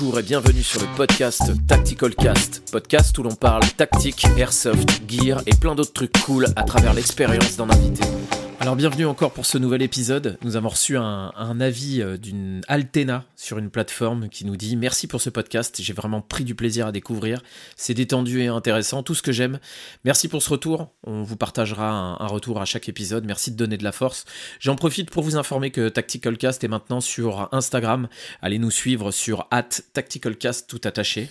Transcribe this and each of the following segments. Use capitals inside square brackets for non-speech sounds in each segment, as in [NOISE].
Bonjour et bienvenue sur le podcast Tactical Cast, podcast où l'on parle tactique, airsoft, gear et plein d'autres trucs cool à travers l'expérience d'un invité. Alors bienvenue encore pour ce nouvel épisode. Nous avons reçu un, avis euh, d'une Altena sur une plateforme qui nous dit merci pour ce podcast, j'ai vraiment pris du plaisir à découvrir, c'est détendu et intéressant, tout ce que j'aime. Merci pour ce retour, on vous partagera un, retour à chaque épisode, merci de donner de la force. J'en profite pour vous informer que Tactical Cast est maintenant sur Instagram, allez nous suivre sur at TacticalCast tout attaché.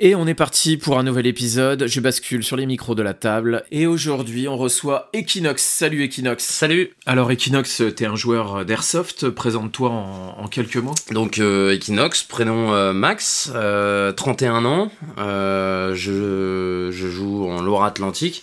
Et on est parti pour un nouvel épisode, je bascule sur les micros de la table et aujourd'hui on reçoit Equinox. Salut Equinox. Salut Alors Equinox, t'es un joueur d'airsoft, présente-toi en, en quelques mots. Donc euh, Equinox, prénom euh, Max, euh, 31 ans, euh, je, je joue en Loire-Atlantique,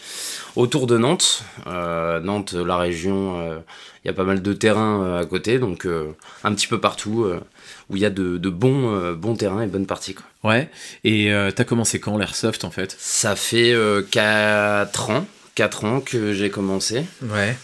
autour de Nantes. Euh, Nantes, la région, il y a pas mal de terrains euh, à côté, donc euh, un petit peu partout euh, où il y a de, de bons, euh, bons terrains et bonnes parties. Quoi. Ouais, et euh, t'as commencé quand l'airsoft en fait? Ça fait euh, 4 ans, 4 ans que j'ai commencé. Ouais.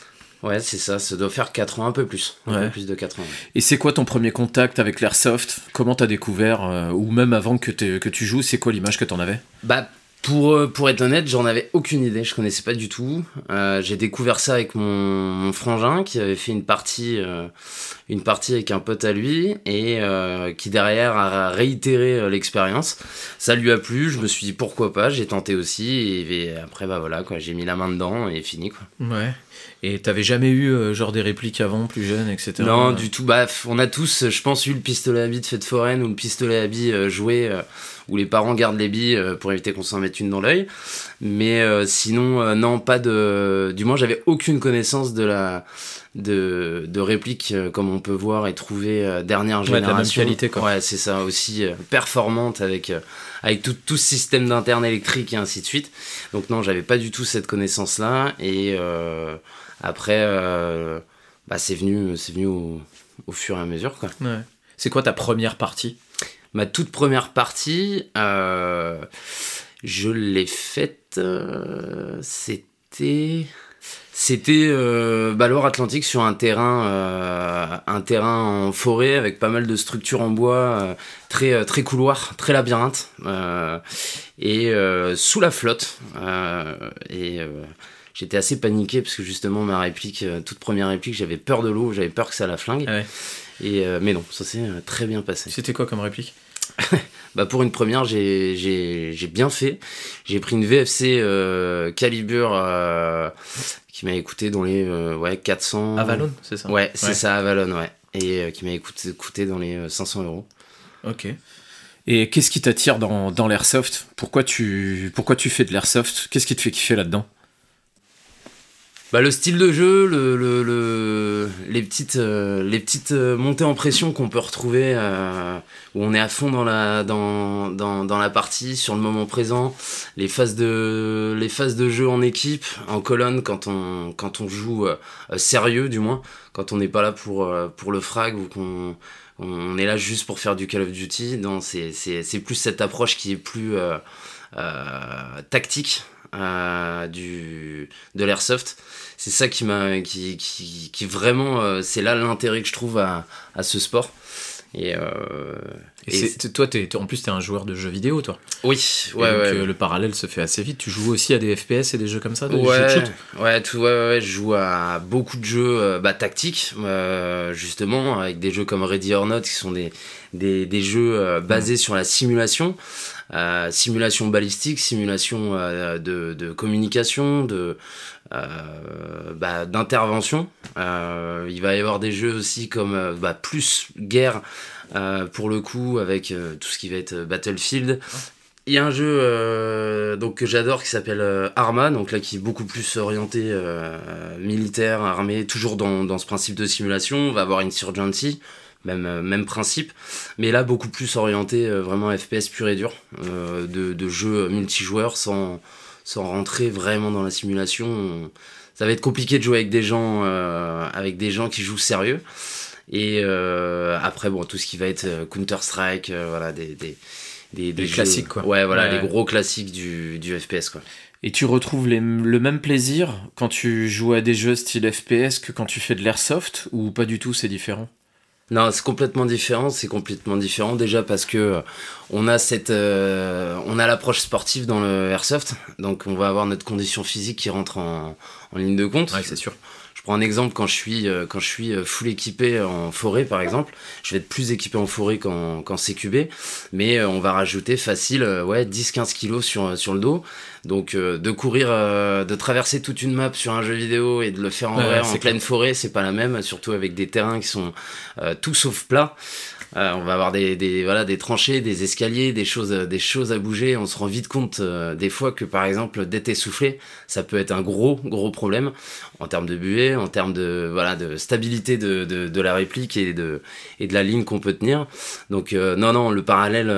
Ouais, c'est ça, ça doit faire 4 ans, un peu plus. Un Ouais. peu plus de 4 ans. ouais. Et c'est quoi ton premier contact avec l'airsoft? Comment t'as découvert euh, Ou même avant que, tu joues, c'est quoi l'image que t'en avais? Bah, pour, euh, pour être honnête, j'en avais aucune idée, je connaissais pas du tout. Euh, j'ai découvert ça avec mon, mon frangin qui avait fait une partie, euh, une partie avec un pote à lui et euh, qui derrière a réitéré l'expérience. Ça lui a plu, je me suis dit pourquoi pas, j'ai tenté aussi et, et après bah voilà quoi, j'ai mis la main dedans et fini quoi. Ouais. Et t'avais jamais eu euh, genre des répliques avant, plus jeune, etc. Non, du tout. Bah, on a tous, je pense, eu le pistolet à billes de fête foraine ou le pistolet à billes euh, joué euh, où les parents gardent les billes euh, pour éviter qu'on s'en mette une dans l'œil. Mais euh, sinon, euh, non, pas de. Du moins, j'avais aucune connaissance de la de, de répliques comme on peut voir et trouver dernière Ouais, de la même génération. qualité, quoi. Ouais, c'est ça aussi performante avec avec tout, tout ce système d'interne électrique et ainsi de suite. Donc non, j'avais pas du tout cette connaissance là et après. bah, c'est venu, c'est venu au, au fur et à mesure. Quoi. Ouais. C'est quoi ta première partie? Ma toute première partie, euh, je l'ai faite. euh, c'était. C'était euh, Loire-Atlantique sur un terrain, euh, un terrain en forêt avec pas mal de structures en bois, euh, très, très couloir, très labyrinthe, et sous la flotte. et j'étais assez paniqué parce que justement ma réplique, toute première réplique, j'avais peur de l'eau, j'avais peur que ça la flingue. Ouais. Et, euh, mais non, ça s'est très bien passé. C'était quoi comme réplique? [LAUGHS] Bah pour une première, j'ai bien fait. J'ai pris une VFC euh, calibre euh, qui m'a écouté dans les euh, ouais 400. Avalon, c'est ça? Ouais, c'est Ouais. ça Avalon, ouais. Et euh, qui m'a écouté, coûté dans les euh, 500 euros. Ok. Et qu'est-ce qui t'attire dans, dans l'airsoft? Pourquoi tu, pourquoi tu fais de l'airsoft? Qu'est-ce qui te fait kiffer là-dedans? Bah le style de jeu, le, le, le- les petites euh, les petites euh, montées en pression qu'on peut retrouver euh, où on est à fond dans la dans, dans, dans la partie sur le moment présent, les phases de les phases de jeu en équipe, en colonne quand on quand on joue euh, sérieux du moins, quand on n'est pas là pour euh, pour le frag ou qu'on on est là juste pour faire du Call of Duty. C'est plus cette approche qui est plus euh, tactique euh, du de l'airsoft. C'est ça qui m'a qui, qui, qui vraiment euh, c'est là l'intérêt que je trouve à, à ce sport et, euh, Et, et- c'est- toi, t'es- en plus, t'es un joueur de jeux vidéo, toi. oui ouais donc, ouais euh, le parallèle se fait assez vite. Tu joues aussi à des FPS et des jeux comme ça, des jeux de Ouais, shoot? ouais, tout, ouais, ouais, ouais, je joue à beaucoup de jeux euh, bah, tactiques, justement, avec des jeux comme Ready or Not, qui sont des, des, des jeux basés sur la simulation, simulation balistique, simulation de, de communication, de euh, bah, d'intervention. Euh, il va y avoir des jeux aussi comme euh, bah, plus guerre, pour le coup, avec tout ce qui va être Battlefield. Il y a un jeu donc que j'adore qui s'appelle Arma, donc là qui est beaucoup plus orienté militaire, armée, toujours dans, dans ce principe de simulation. On va avoir Insurgency, même, même principe, mais là beaucoup plus orienté vraiment FPS pur et dur, de, de jeux multijoueurs sans, sans rentrer vraiment dans la simulation. On- Ça va être compliqué de jouer avec des gens, euh, avec des gens qui jouent sérieux. Et euh, après, bon, tout ce qui va être euh, Counter-Strike, euh, voilà, des, des, des, classiques, quoi. Ouais, voilà, Ouais. les gros classiques du, du FPS, quoi. Et tu retrouves les- le même plaisir quand tu joues à des jeux style FPS que quand tu fais de l'airsoft Ou pas du tout, c'est différent? Non, c'est complètement différent. C'est complètement différent déjà parce que on a cette, on a l'approche sportive dans le airsoft, donc on va avoir notre condition physique qui rentre en, en ligne de compte. Ouais, c'est sûr. Je prends un exemple quand je suis euh, quand je suis euh, full équipé en forêt par exemple, je vais être plus équipé en forêt qu'en qu'en CQB, mais euh, on va rajouter facile ouais 10-15 kilos sur sur le dos. Donc de courir, de traverser toute une map sur un jeu vidéo et de le faire en vrai en pleine forêt, c'est pas la même, surtout avec des terrains qui sont tout sauf plats. Euh, on va avoir des, des, voilà, des tranchées, des escaliers, des choses, des choses à bouger. On se rend vite compte euh, des fois que par exemple d'être essoufflé, ça peut être un gros gros problème en termes de buée, en termes de voilà de stabilité de, de, de la réplique et de et de la ligne qu'on peut tenir. Donc euh, non non le parallèle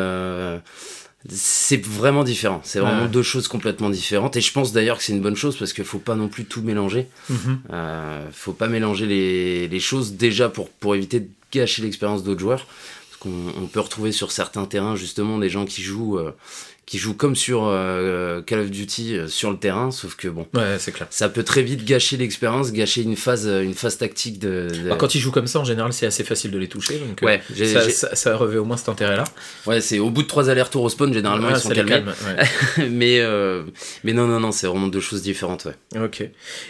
c'est vraiment différent. C'est vraiment deux choses complètement différentes. Et je pense d'ailleurs que c'est une bonne chose parce qu'il faut pas non plus tout mélanger. Mm faut pas mélanger les, les, choses déjà pour, pour éviter de gâcher l'expérience d'autres joueurs. Parce qu'on peut retrouver sur certains terrains justement des gens qui jouent euh, qui joue comme sur euh, Call of Duty euh, sur le terrain, sauf que bon, ouais, c'est clair. Ça peut très vite gâcher l'expérience, gâcher une phase, euh, une phase tactique de. Bah, quand ils jouent comme ça, en général, c'est assez facile de les toucher, donc ouais, ça, ça, ça, revêt au moins cet intérêt-là. Ouais, c'est au bout de trois allers-retours au spawn, généralement ils sont calmés. [LAUGHS] mais mais non non non, c'est vraiment deux choses différentes, ouais. Ok.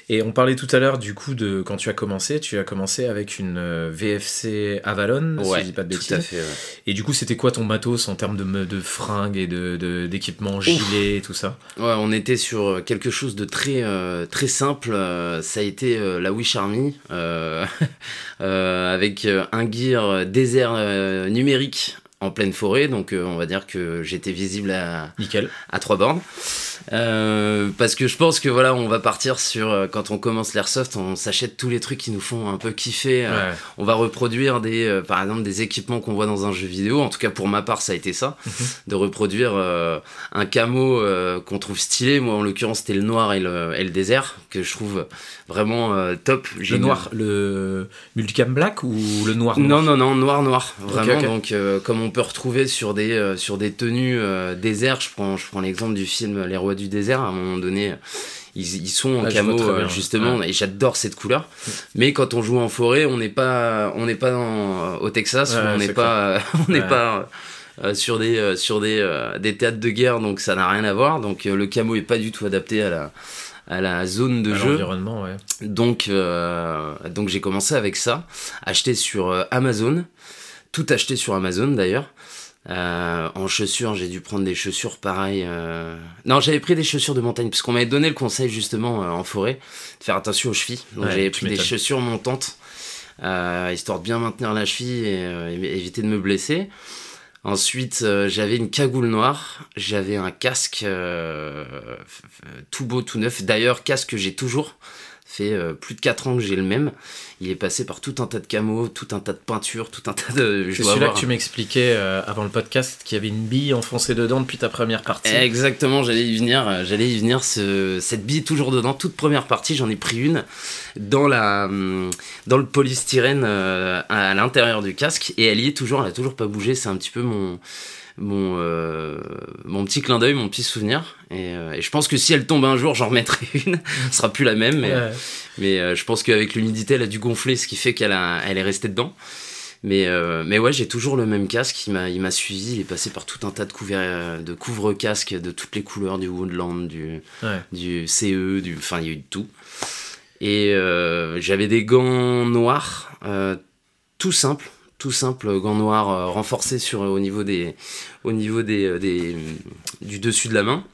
Et on parlait tout à l'heure du coup de quand tu as commencé, tu as commencé avec une VFC Avalon, ouais, si je dis pas de bêtises. Tout à fait. Et du coup, c'était quoi ton matos en termes de, de fringues et de, de d'équipement, gilet, tout ça Ouais, on était sur quelque chose de très, euh, très simple. Euh, ça a été euh, la Wish Army, [LAUGHS] avec un gear désert numérique en pleine forêt, donc on va dire que j'étais visible à, Nickel. à trois bornes. Euh, parce que je pense que voilà, on va partir sur euh, quand on commence l'airsoft, on s'achète tous les trucs qui nous font un peu kiffer. Euh, on va reproduire des, par exemple, des équipements qu'on voit dans un jeu vidéo. En tout cas, pour ma part, ça a été ça, mhm. de reproduire un camo qu'on trouve stylé. Moi, en l'occurrence, c'était le noir et le, et le, désert que je trouve vraiment top. Le noir, le multicam black ou le noir, Non, non, non, noir, noir, vraiment. Donc, comme on peut retrouver sur des sur des tenues désert, je prends je prends l'exemple du film Les Du désert, à un moment donné, ils, sont en camo euh, justement, et j'adore cette couleur. Mais quand on joue en forêt, on n'est pas, on n'est pas au Texas, [LAUGHS] on n'est pas, on n'est pas euh, sur des, euh, sur des, des théâtres de guerre, donc ça n'a rien à voir. Donc le camo est pas du tout adapté à la à la zone de jeu. Ouais. Donc, donc j'ai commencé avec ça, acheté sur Amazon, tout acheté sur Amazon d'ailleurs. Euh, en chaussures, j'ai dû prendre des chaussures pareilles. Euh... Non, j'avais pris des chaussures de montagne parce qu'on m'avait donné le conseil justement euh, en forêt de faire attention aux chevilles. Donc j'avais pris des chaussures montantes histoire de bien maintenir la cheville et éviter de me blesser. Ensuite, j'avais une cagoule noire, j'avais un casque tout beau, tout neuf. D'ailleurs, casque que j'ai toujours fait plus de 4 ans que j'ai le même il est passé par tout un tas de camos, tout un tas de peintures, tout un tas de. C'est celui-là que tu m'expliquais euh, avant le podcast qu'il y avait une bille enfoncée dedans depuis ta première partie. Exactement, j'allais y venir. Euh, j'allais y venir. Ce, cette bille toujours dedans, toute première partie, j'en ai pris une dans la hum, dans le polystyrène euh, à l'intérieur du casque et elle y est toujours. Elle a toujours pas bougé. C'est un petit peu mon mon, euh, mon petit clin d'œil, mon petit souvenir. Euh, et, je pense que si elle tombe un jour, j'en remettrai [LAUGHS] une. Ce sera plus la même, mais, mais euh, je pense qu'avec l'humidité, elle a dû gonfler, ce qui fait qu'elle elle est restée dedans. Mais, mais ouais, j'ai toujours le même casque. Il m'a, il m'a suivi. Il est passé par tout un tas de, couverts, de couvre-casques de toutes les couleurs, du Woodland, du, du CE, du, enfin, il y a eu de tout. Et j'avais des gants noirs, tout simples tout simple, gants noirs euh, renforcés sur, au niveau, des, au niveau des, euh, des, du dessus de la main.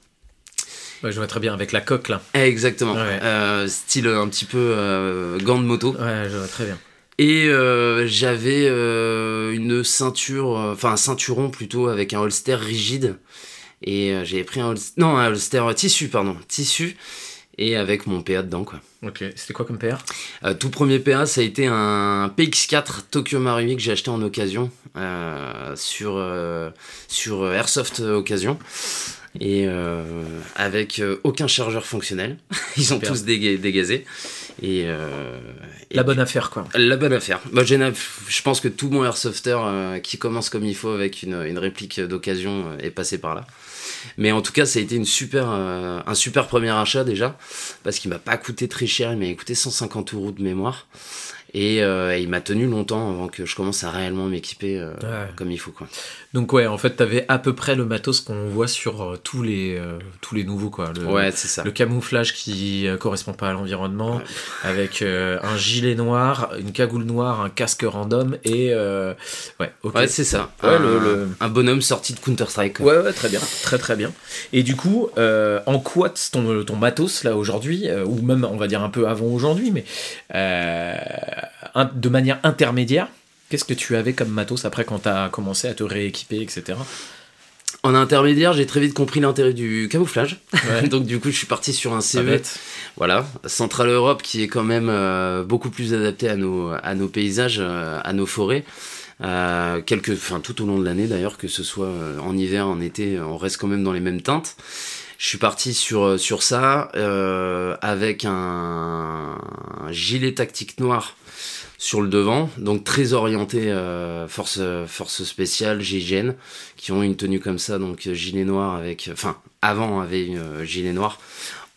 je vois très bien avec la coque là. Exactement. Euh, style un petit peu gants de moto. Ouais, je vois très bien. Et j'avais une ceinture, enfin un ceinturon plutôt avec un holster rigide. Et j'avais pris un holster, non un holster tissu pardon, tissu et avec mon PA dedans quoi. Ok, c'était quoi comme PA euh, Tout premier PA, ça a été un PX4 Tokyo Marui que j'ai acheté en occasion euh, sur, euh, sur Airsoft Occasion. Et avec aucun chargeur fonctionnel. [LAUGHS] Ils ont tous dégazé. Et, la bonne affaire, quoi. La bonne affaire. Bah, je pense que tout bon airsofter qui commence comme il faut avec une, une réplique d'occasion est passé par là. Mais en tout cas, ça a été une super, euh, un super premier achat déjà, parce qu'il m'a pas coûté très cher, il m'a coûté 150 euros de mémoire. Et, euh, et il m'a tenu longtemps avant que je commence à réellement m'équiper euh, Ouais. comme il faut. Quoi. Donc ouais, en fait, t'avais à peu près le matos qu'on voit sur euh, tous les tous les nouveaux quoi. Le, Ouais, c'est ça. le camouflage qui correspond pas à l'environnement, Ouais. [LAUGHS] avec un gilet noir, une cagoule noire, un casque random et ouais, ok. Ouais, c'est ça. Ouais, un, le- le- un bonhomme sorti de Counter-Strike. Ouais, ouais, très bien, très très bien. Et du coup, en quoi ton, ton matos là aujourd'hui, ou même on va dire un peu avant aujourd'hui, mais de manière intermédiaire, qu'est-ce que tu avais comme matos après quand t'as commencé à te rééquiper, etc. En intermédiaire, j'ai très vite compris l'intérêt du camouflage. Ouais. [LAUGHS] Donc du coup, je suis parti sur un CE. bête. Voilà, Centrale Europe qui est quand même euh, beaucoup plus adapté à nos, à nos paysages, euh, à nos forêts. Euh, quelques, enfin tout au long de l'année d'ailleurs, que ce soit euh, en hiver, en été, on reste quand même dans les mêmes teintes. Je suis parti sur, sur ça euh, avec un, un gilet tactique noir sur le devant, donc très orienté euh, force, spéciale, GIGN, qui ont une tenue comme ça, donc euh, gilet noir avec, enfin avant avait euh, gilet noir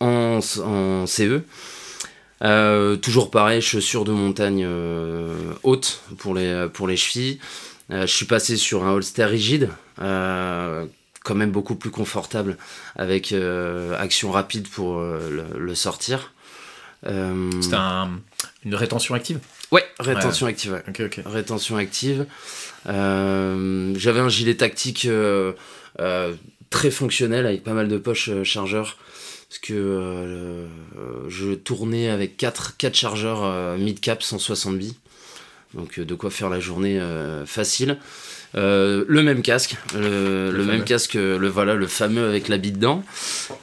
en, CE. Euh, toujours pareil, chaussures de montagne euh, hautes pour les, pour les chevilles. Euh, je suis passé sur un holster rigide, euh, quand même beaucoup plus confortable, avec euh, action rapide pour euh, le, sortir. Euh, un- une rétention active? Ouais, rétention active. ouais. Ok, ok. Rétention active. Euh, J'avais un gilet tactique euh, euh, très fonctionnel avec pas mal de poches euh, chargeurs. Parce que euh, euh, je tournais avec 4, quatre chargeurs euh, mid-cap 160 billes. Donc euh, de quoi faire la journée euh, facile. Euh, le même casque, le, même casque, le voilà, le fameux avec la bille dedans.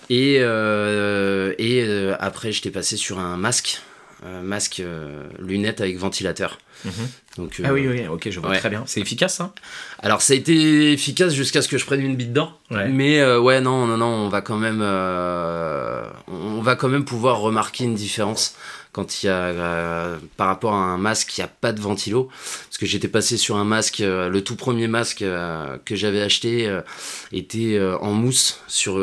Et, euh, et euh, après, j'étais passé sur un masque, euh, masque euh, lunettes avec ventilateur. Mhm. Donc, Ah euh, oui, oui, ok, je vois ouais. très bien. C'est efficace, ça Alors ça a été efficace jusqu'à ce que je prenne une bille dedans. Ouais. Mais euh, ouais, non, non, non, on va quand même, on va quand même pouvoir remarquer une différence quand il y a euh, par rapport à un masque qui a pas de ventilo. Parce que j'étais passé sur un masque, euh, le tout premier masque euh, que j'avais acheté était en mousse sur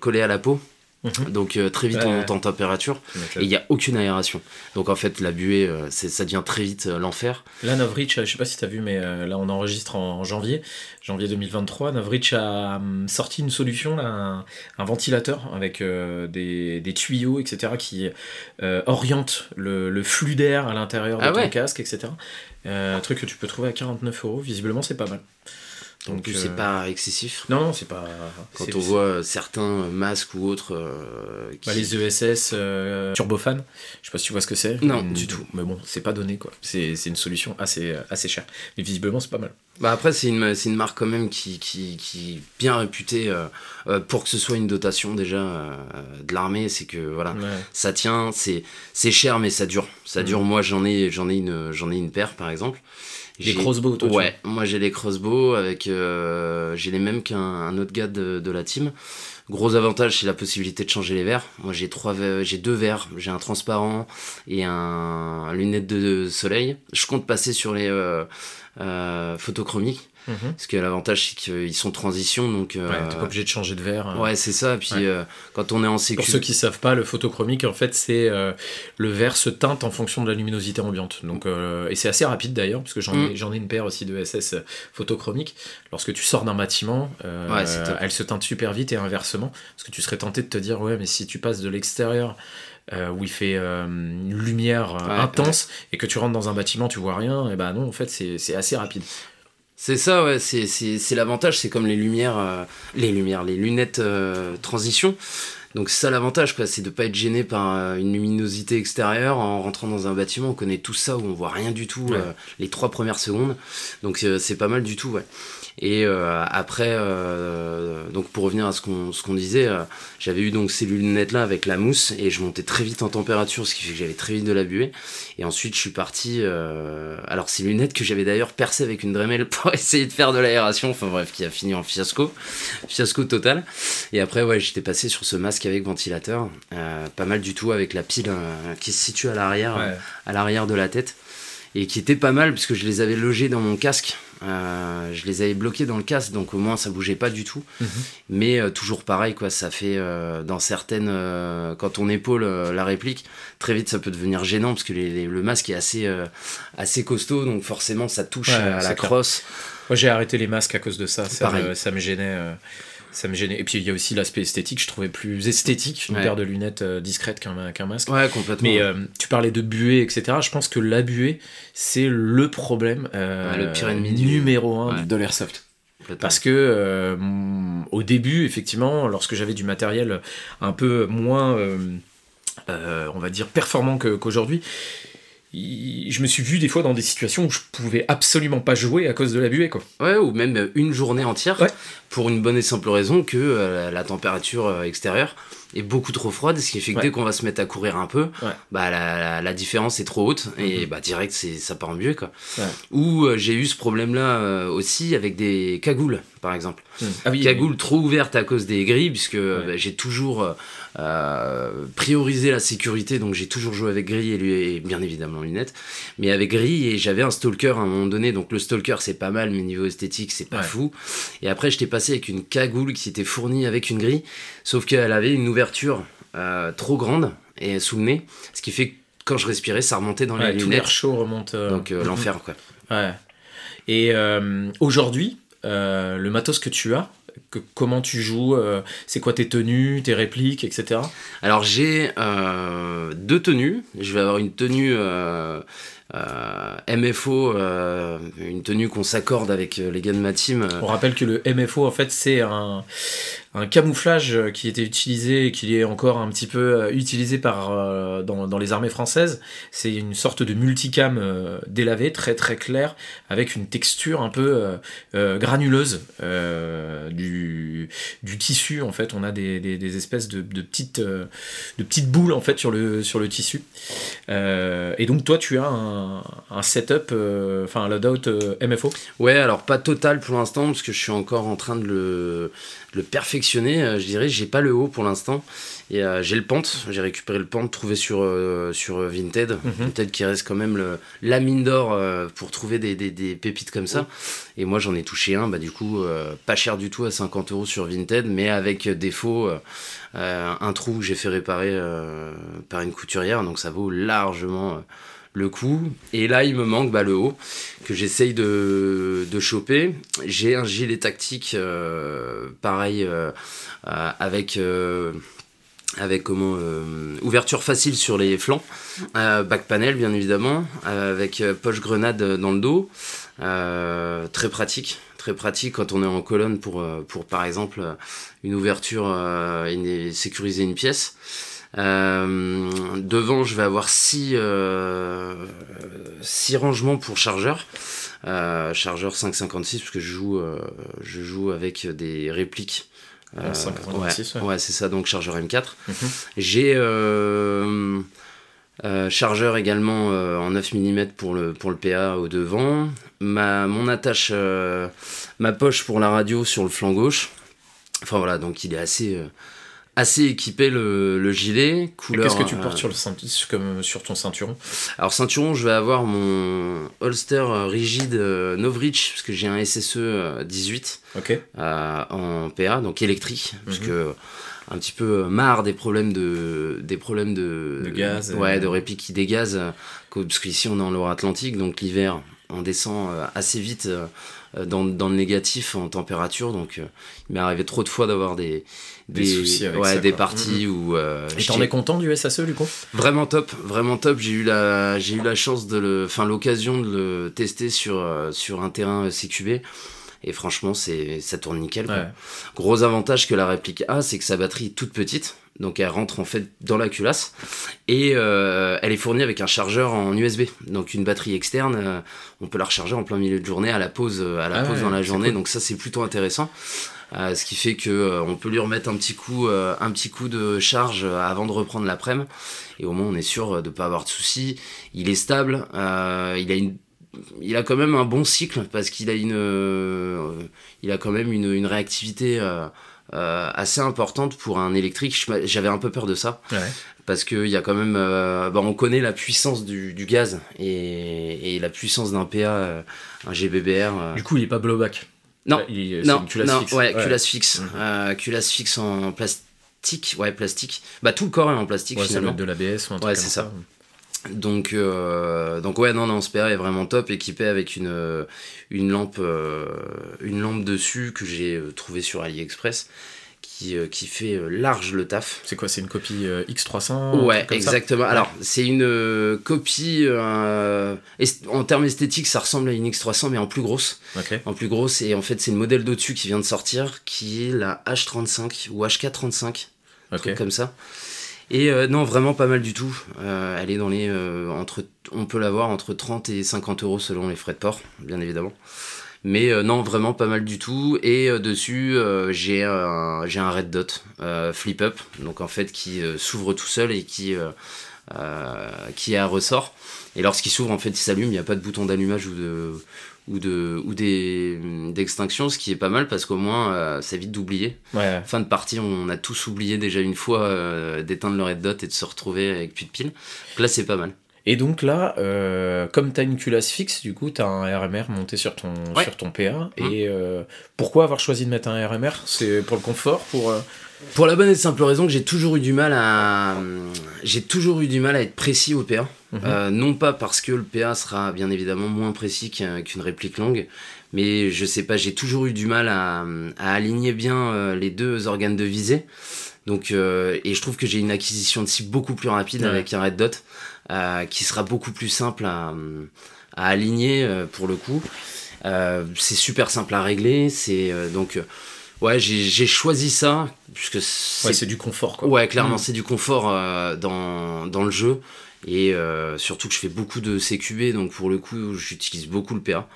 collé à la peau. Mhm. Donc euh, très vite Ouais, on monte en température et il n'y a aucune aération. Donc en fait la buée, euh, c'est- ça devient très vite euh, l'enfer. Là, Novritch, je sais pas si tu as vu, mais là, on enregistre en, en janvier, janvier 2023. Novritch a hum, sorti une solution, là, un, un ventilateur avec des, des tuyaux, etc., qui orientent le, le flux d'air à l'intérieur de Ah ton ouais. casque, etc. Un truc que tu peux trouver à 49 euros. Visiblement, c'est pas mal. Donc Donc, c'est euh, pas excessif. Non, non, c'est pas. Quand c'est- on voit euh, certains euh, masques ou autres euh, qui... Bah, les ESS euh, Turbofan, je sais pas si tu vois ce que c'est. Non, du tout. Mais bon, c'est pas donné quoi. C'est c'est une solution assez, euh, assez chère. Mais visiblement, c'est pas mal. Bah après c'est une, c'est une marque quand même qui, qui, qui est bien réputée euh, euh, pour que ce soit une dotation déjà euh, de l'armée, c'est que voilà, Ouais. ça tient, c'est c'est cher mais ça dure. Ça Mhm. dure. Moi j'en ai j'en ai une j'en ai une paire par exemple. Des J'ai- crossbows, toi, tu Ouais, moi j'ai les crossbows avec euh, j'ai les mêmes qu'un un autre gars de, de la team. Gros avantage, c'est la possibilité de changer les verres. Moi, j'ai trois, j'ai deux verres. J'ai un transparent et un, un lunette de soleil. Je compte passer sur les euh, euh, photochromiques Mhm. parce que l'avantage c'est qu'ils sont transition, donc. euh, Ouais, t'es pas obligé de changer de verre. hein. ouais, c'est ça. Puis Ouais. euh, quand on est en sécu. Pour ceux qui savent pas, le photochromique, en fait, c'est euh, le verre se teinte en fonction de la luminosité ambiante. Donc, euh, et c'est assez rapide d'ailleurs, parce que j'en ai, Mm. ai une paire aussi de SS photochromique. Lorsque tu sors d'un bâtiment, euh, Ouais, elle se teinte super vite et inversement. Parce que tu serais tenté de te dire, ouais, mais si tu passes de l'extérieur euh, où il fait euh, une lumière euh, Ouais, intense et que tu rentres dans un bâtiment, tu vois rien, et ben non, en fait, c'est assez rapide. C'est ça, ouais, c'est, c'est, c'est l'avantage, c'est comme les lumières, euh, les lumières, les lunettes euh, transition. Donc c'est ça l'avantage, quoi, c'est de pas être gêné par euh, une luminosité extérieure en rentrant dans un bâtiment. On connaît tout ça où on voit rien du tout Ouais. euh, les trois premières secondes. Donc euh, c'est pas mal du tout, ouais. Et euh, après, euh, donc pour revenir à ce qu'on, ce qu'on disait, euh, j'avais eu donc ces lunettes là avec la mousse et je montais très vite en température, ce qui fait que j'avais très vite de la buée. Et ensuite, je suis parti. Alors, ces lunettes que j'avais d'ailleurs percées avec une Dremel [LAUGHS] pour essayer de faire de l'aération. Enfin, bref, qui a fini en fiasco. Fiasco total. Et après, ouais, j'étais passé sur ce masque avec ventilateur. pas mal du tout avec la pile qui se situe à l'arrière, à l'arrière de la tête. Et qui était pas mal puisque je les avais logés dans mon casque. Euh, je les avais bloqués dans le casque, donc au moins ça bougeait pas du tout. Mhm. Mais euh, toujours pareil, quoi. Ça fait dans certaines, quand on épaule la réplique, très vite ça peut devenir gênant parce que le masque est assez, assez costaud, donc forcément ça touche à la crosse. Moi j'ai arrêté les masques à cause de ça. Ça, ça me gênait ça me gênait. Et puis il y a aussi l'aspect esthétique, je trouvais plus esthétique une paire de lunettes euh, discrètes qu'un masque. Ouais, complètement. Mais euh, tu parlais de buée, etc. Je pense que la buée, c'est le problème euh, le pire ennemi numéro un de l'airsoft. Parce que au début, effectivement, lorsque j'avais du matériel un peu moins, on va dire, performant qu'aujourd'hui, je me suis vu des fois dans des situations où je pouvais absolument pas jouer à cause de la buée quoi. Ouais ou même une journée entière pour une bonne et simple raison que euh, la température euh, extérieure est beaucoup trop froide ce qui fait que dès qu'on va se mettre à courir un peu bah la, la, différence est trop haute et mhm. bah direct ça part en buée quoi. Ou euh, j'ai eu ce problème là aussi avec des cagoules par exemple. Mhm. Ah cagoules trop ouvertes à cause des grilles puisque bah, j'ai toujours euh, prioriser la sécurité, donc j'ai toujours joué avec Gris et lui, et bien évidemment lunettes, mais avec Gris et j'avais un stalker à un moment donné, donc le stalker c'est pas mal, mais niveau esthétique c'est pas fou. Et après j'étais passé avec une cagoule qui était fournie avec une grille, sauf qu'elle avait une ouverture euh, trop grande et sous le nez, ce qui fait que quand je respirais ça remontait dans les lunettes. L'air chaud remonte. Euh, donc l'enfer quoi. Ouais. Et aujourd'hui, le matos que tu as, comment tu joues, euh, c'est quoi tes tenues, tes répliques, etc. Alors j'ai euh, deux tenues. Je vais avoir une tenue euh, MFO, une tenue qu'on s'accorde avec les gars de ma team. On rappelle que le MFO en fait c'est un, un camouflage euh, qui était utilisé et qui est encore un petit peu euh, utilisé par, euh, dans, dans, les armées françaises. C'est une sorte de multicam délavé, très très clair, avec une texture un peu granuleuse du, du, tissu. En fait, on a des, des, des espèces de, de, petites, de petites boules en fait sur le, sur le tissu. et donc toi, tu as un, un setup, enfin un loadout MFO Ouais, alors pas total pour l'instant parce que je suis encore en train de le le perfectionner, euh, je dirais. J'ai pas le haut pour l'instant. Et euh, j'ai le pente, j'ai récupéré le pente trouvé sur, euh, sur Vinted. Mhm. Vinted qui reste quand même le, la mine d'or pour trouver des, des, pépites comme ça. Et moi j'en ai touché un, bah, du coup, pas cher du tout à 50 euros sur Vinted, mais avec défaut, un trou que j'ai fait réparer par une couturière. Donc ça vaut largement le coup. Et là, il me manque bah, le haut que j'essaye de, choper. J'ai un gilet tactique, euh, pareil, euh, euh, avec, ouverture facile sur les flancs, back panel bien évidemment, avec poche grenade dans le dos. très pratique très pratique quand on est en colonne pour, pour par exemple une ouverture, une, sécuriser une pièce. Euh, devant, je vais avoir 6 euh, six rangements pour chargeur. Euh, chargeur 556 parce que je joue, je joue avec des répliques. Euh, ouais, ouais. c'est ça, donc chargeur M4. Mhm. J'ai chargeur également en 9 mm pour le, pour le PA au devant. Ma, mon attache, ma poche pour la radio sur le flanc gauche. Enfin voilà, donc il est assez assez équipé le, gilet. Qu'est-ce que tu portes sur, le comme sur ton ceinturon? Alors ceinturon, je vais avoir mon holster rigide euh, Novritsch parce que j'ai un SSE 18 euh, en PA, donc électrique, parce mhm. que un petit peu marre des problèmes de des problèmes de, gaz, ouais, de réplique qui dégazent, parce qu'ici on est en Loire-Atlantique, donc l'hiver on descend euh, assez vite dans, dans, le négatif en température, donc il m'est arrivé trop de fois d'avoir des des, soucis avec ouais, des parties où. Euh, et t'en es content du SSE du coup? Vraiment top, vraiment top. J'ai eu la, j'ai eu la chance de le, enfin l'occasion de le tester sur euh, sur un terrain euh, CQB. Et franchement, c'est, ça tourne nickel. Gros avantage que la réplique a, c'est que sa batterie est toute petite. Donc elle rentre en fait dans la culasse et euh, elle est fournie avec un chargeur en USB. Donc une batterie externe, on peut la recharger en plein milieu de journée à la pause, à la ah pause dans la journée. Donc ça c'est plutôt intéressant. Euh, ce qui fait que euh, on peut lui remettre un petit coup, euh, un petit coup de charge avant de reprendre l'après-midi. Et au moins, on est sûr de ne pas avoir de soucis. Il est stable. il a une il a quand même un bon cycle parce qu'il a une il a quand même une, une réactivité assez importante pour un électrique. J'avais un peu peur de ça. Parce qu'il y a quand même. bah, on connaît la puissance du, gaz et, la puissance d'un PA, un GBBR. Du coup, il n'est pas blowback. Non, il non, non, fixe. Ouais, culasse fixe. Mhm. culasse fixe en plastique. Ouais, plastique. Bah, tout le corps est en plastique finalement. de l'ABS ou un truc ouais, c'est ça. Donc, euh, donc ouais, non, non, PA est vraiment top, équipé avec une, euh, une, lampe, euh, une lampe dessus que j'ai trouvé sur AliExpress. Qui, qui, fait large le taf. C'est quoi C'est une copie X300 Ouais, exactement. Alors, c'est une copie. en termes esthétiques, ça ressemble à une X300, mais en plus grosse. En plus grosse. Et en fait, c'est le modèle d'au-dessus qui vient de sortir, qui est la H35 ou HK35. Un truc comme ça. Et euh, non, vraiment pas mal du tout. Euh, elle est dans les. Euh, on peut l'avoir entre 30 et 50 euros selon les frais de port, bien évidemment. Mais non, vraiment pas mal du tout. Et dessus, j'ai un, un Red Dot Flip Up, donc en fait qui s'ouvre tout seul et qui, qui est à ressort. Et lorsqu'il s'ouvre, en fait, il s'allume. Il n'y a pas de bouton d'allumage ou de ou de ou des d'extinction ce qui est pas mal parce qu'au moins euh, ça évite d'oublier. Fin de partie on a tous oublié déjà une fois euh, d'éteindre le red dot et de se retrouver avec plus de piles. Donc là c'est pas mal. Et donc là, euh, comme tu as une culasse fixe, du coup, tu as un RMR monté sur ton, sur ton PA. Mmh. Et pourquoi avoir choisi de mettre un RMR C'est pour le confort pour, pour la bonne et simple raison que j'ai toujours eu du mal à j'ai toujours eu du mal à être précis au PA. Mhm. Euh, non pas parce que le PA sera bien évidemment moins précis qu'une réplique longue, mais je sais pas, j'ai toujours eu du mal à, aligner bien euh, les deux organes de visée. Donc, euh, et je trouve que j'ai une acquisition de cible beaucoup plus rapide avec un red dot, qui sera beaucoup plus simple à, à aligner pour le coup. c'est super simple à régler. C'est donc Ouais, j'ai choisi ça puisque c'est du confort quoi. Ouais, clairement, mm. c'est du confort euh, dans, dans, le jeu et euh, surtout que je fais beaucoup de CQB donc pour le coup, j'utilise beaucoup le PA.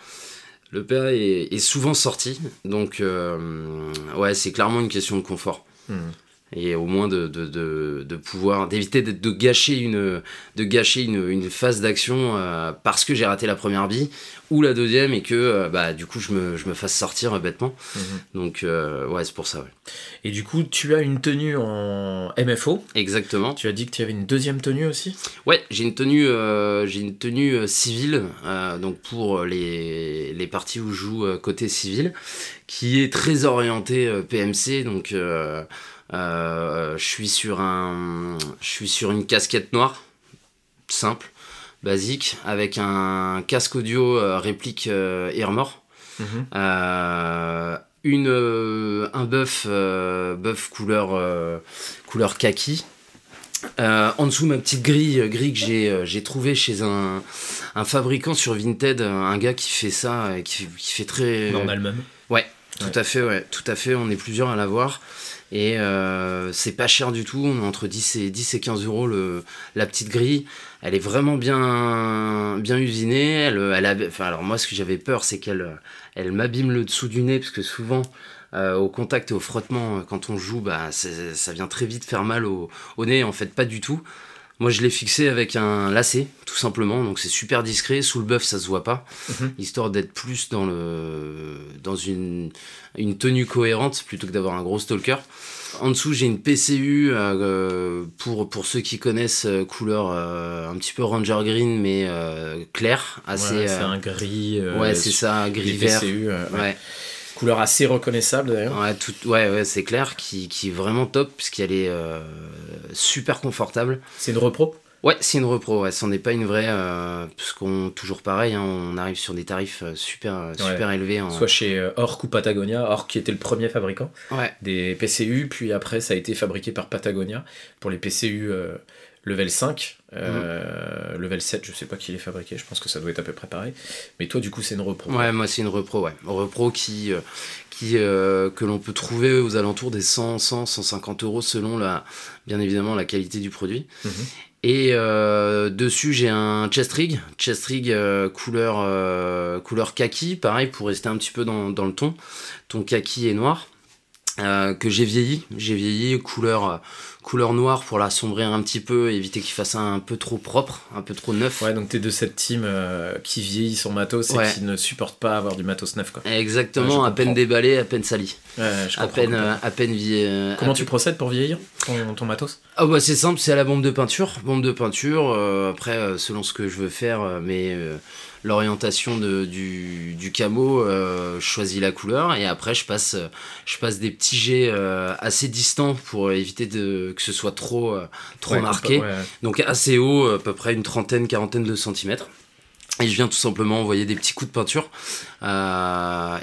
Le PA est, est souvent sorti donc euh, ouais, c'est clairement une question de confort. Mm et au moins de, de, de, de pouvoir d'éviter de, gâcher une de gâcher une, une phase d'action euh, parce que j'ai raté la première bille ou la deuxième et que euh, bah du coup je me, je me fasse sortir bêtement mhm. donc euh, ouais c'est pour ça ouais. et du coup tu as une tenue en MFO exactement tu as dit que tu avais une deuxième tenue aussi? Ouais j'ai une tenue j'ai une tenue civile donc pour les, les parties où je joue côté civil qui est très orientée PMC donc euh, je suis sur un, je suis sur une casquette noire, simple, basique, avec un casque audio euh, réplique euh, Airmore. Mhm. une, un buff, buff couleur, couleur kaki. en dessous, ma petite grille, grille que j'ai trouvé chez un, un, fabricant sur Vinted, un gars qui fait ça, qui, qui fait très. En allemand Ouais, tout à fait, ouais, tout à fait. On est plusieurs à l'avoir. Et euh, c'est pas cher du tout, on est entre 10 et, 10 et 15 euros le, la petite grille. Elle est vraiment bien, bien usinée. Alors moi, ce que j'avais peur, c'est qu'elle elle m'abîme le dessous du nez, parce que souvent, euh, au contact et au frottement, quand on joue, bah, ça vient très vite faire mal au nez. En fait, pas du tout. Moi, je l'ai fixé avec un lacet, tout simplement. Donc, c'est super discret. Sous le bœuf, ça se voit pas. Mhm. Histoire d'être plus dans, le, dans une, une tenue cohérente plutôt que d'avoir un gros stalker. En dessous, j'ai une PCU euh, pour, pour ceux qui connaissent euh, couleur euh, un petit peu Ranger Green, mais clair. Assez, c'est un gris. ouais, c'est ça, gris vert. PCU, ouais couleur assez reconnaissable d'ailleurs. Ouais, tout, ouais, ouais c'est clair, qui, qui, est vraiment top, puisqu'elle est euh, super confortable. C'est une repro? Ouais, c'est une repro, ouais, c'en est pas une vraie, euh, parce qu'on, toujours pareil, hein, on arrive sur des tarifs euh, super, super élevés. Soit chez Orc ou Patagonia, Orc qui était le premier fabricant des PCU, puis après ça a été fabriqué par Patagonia pour les PCU level 5. Euh, level 7, je sais pas qui est fabriqué, je pense que ça doit être à peu près pareil. Mais toi, du coup, c'est une repro. Ouais, moi, c'est une repro, ouais. Repro qui, euh, qui, euh, que l'on peut trouver aux alentours des 100, 100, 150 euros selon, la, bien évidemment, la qualité du produit. Mhm. Et dessus, j'ai un chest rig, chest rig couleur, couleur kaki, pareil, pour rester un petit peu dans, dans le ton. Ton kaki est noir. Que j'ai vieilli. J'ai vieilli couleur couleur noire pour l'assombrir un petit peu, éviter qu'il fasse un, peu trop propre, un peu trop neuf. Ouais, donc t'es de cette team euh, qui vieillit son matos et qui ne supporte pas avoir du matos neuf, quoi. Exactement, à peine déballé, à peine sali. Ouais, je à peine, euh, à peine vie, Comment tu procèdes pour vieillir ton, matos? Ah bah c'est simple, c'est à la bombe de peinture, bombe de peinture. Euh, après, selon ce que je veux faire, mais l'orientation du, du camo, euh, je choisis la couleur et après je passe, je passe des petits jets euh, assez distants pour éviter de, que ce soit trop, euh, trop marqué. Donc assez haut, à peu près une trentaine, quarantaine de centimètres. Et je viens tout simplement envoyer des petits coups de peinture,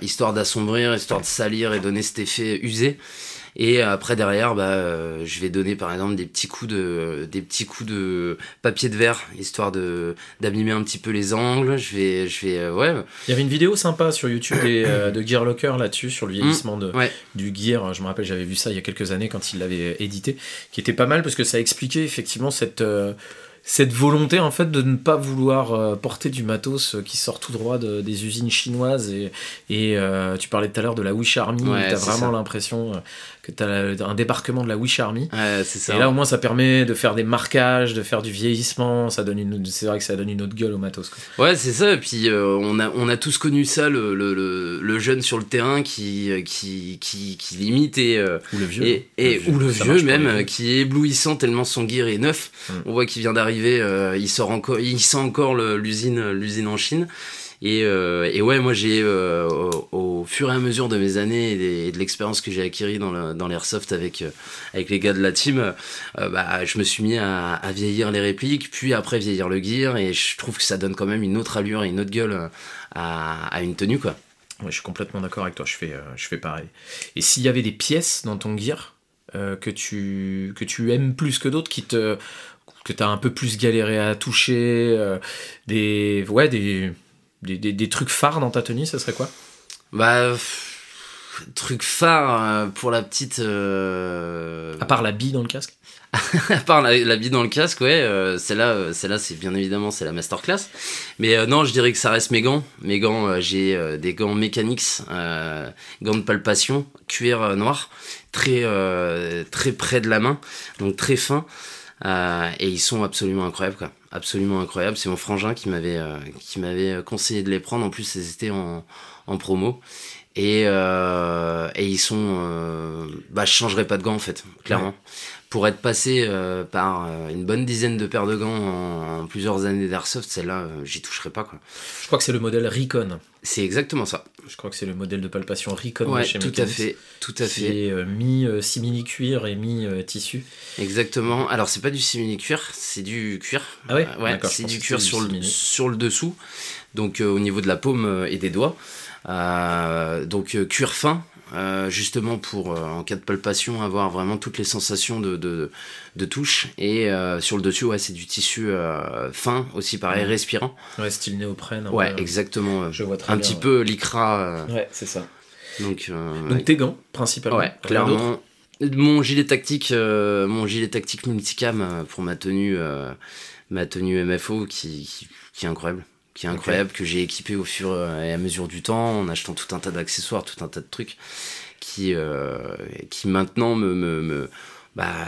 histoire d'assombrir, histoire de salir et donner cet effet usé. Et après derrière, bah, euh, je vais donner par exemple des petits coups de, des petits coups de papier de verre, histoire de d'abîmer un petit peu les angles. Je vais, je vais, euh, ouais. Il y avait une vidéo sympa sur YouTube euh, de Gear Locker là-dessus sur le vieillissement de, du gear. Je me rappelle, j'avais vu ça il y a quelques années quand il l'avait édité, qui était pas mal parce que ça expliquait effectivement cette cette volonté en fait de ne pas vouloir porter du matos qui sort tout droit des usines chinoises et, et tu parlais tout à l'heure de la Wish Army tu as vraiment l'impression tu as un débarquement de la Wish Army. ça. Et là, au moins, ça permet de faire des marquages, de faire du vieillissement. Ça donne une, c'est vrai que ça donne une autre gueule au matos. Quoi. Ouais, c'est ça. Et puis, euh, on, a, on a tous connu ça, le, le, le, jeune sur le terrain qui, qui, qui, qui limite et. Euh, ou le vieux. Et, ou le vieux même, qui est éblouissant tellement son gear est neuf. Mm. On voit qu'il vient d'arriver, euh, il, sort encore, il sent encore l'usine, l'usine en Chine. Et, euh, et ouais, moi j'ai euh, au, fur et à mesure de mes années et, de l'expérience que j'ai acquis dans, dans l'airsoft avec, euh, avec les gars de la team, bah, je me suis mis à, vieillir les répliques, puis après vieillir le gear, et je trouve que ça donne quand même une autre allure et une autre gueule à, à une tenue quoi. Ouais, je suis complètement d'accord avec toi, je fais, je fais pareil. Et s'il y avait des pièces dans ton gear que, tu, que tu aimes plus que d'autres, qui te que tu as un peu plus galéré à toucher, des ouais des des, des, trucs phares dans ta tenue, ça serait quoi Bah, truc phare euh, pour la petite. Euh, à part la bille dans le casque [LAUGHS] à part la, bille dans le casque, ouais, euh, celle-là, celle-là, c'est bien évidemment c'est la masterclass. Mais non, je dirais que ça reste mes gants. Mes gants, j'ai des gants mécaniques, gants de palpation, cuir noir, très très près de la main, donc très fin. et ils sont absolument incroyables, quoi absolument incroyable. C'est mon frangin qui m'avait euh, qui m'avait conseillé de les prendre. En plus, ils étaient en, en promo. Et, euh, et ils sont. Euh, bah, je changerais pas de gants en fait, clairement. Pour être passé euh, par euh, une bonne dizaine de paires de gants en, plusieurs années d'airsoft, celle-là, j'y toucherai pas. Quoi. Je crois que c'est le modèle Recon. C'est exactement ça. Je crois que c'est le modèle de palpation Recon ouais, chez tout à fait, tout à fait. C'est mi simili cuir et mi tissu. Exactement. Alors c'est pas du simili cuir, c'est du cuir. Ah ouais. ouais c'est du cuir sur le, sur le dessous, donc au niveau de la paume et des doigts. Euh, donc euh, cuir fin, euh, justement pour en cas de palpation avoir vraiment toutes les sensations de, de, touche. Et sur le dessus ouais c'est du tissu fin aussi pareil respirant. Ouais style néoprène ouais exactement je vois très un petit peu lycra ouais c'est ça. donc donc tes gants principalement. Ouais clairement. mon gilet tactique mon gilet tactique multicam pour ma tenue ma tenue MFO qui, qui est incroyable qui est incroyable, que j'ai équipé au fur et à mesure du temps, en achetant tout un tas d'accessoires, tout un tas de trucs, qui, euh, qui maintenant me, me, me, bah,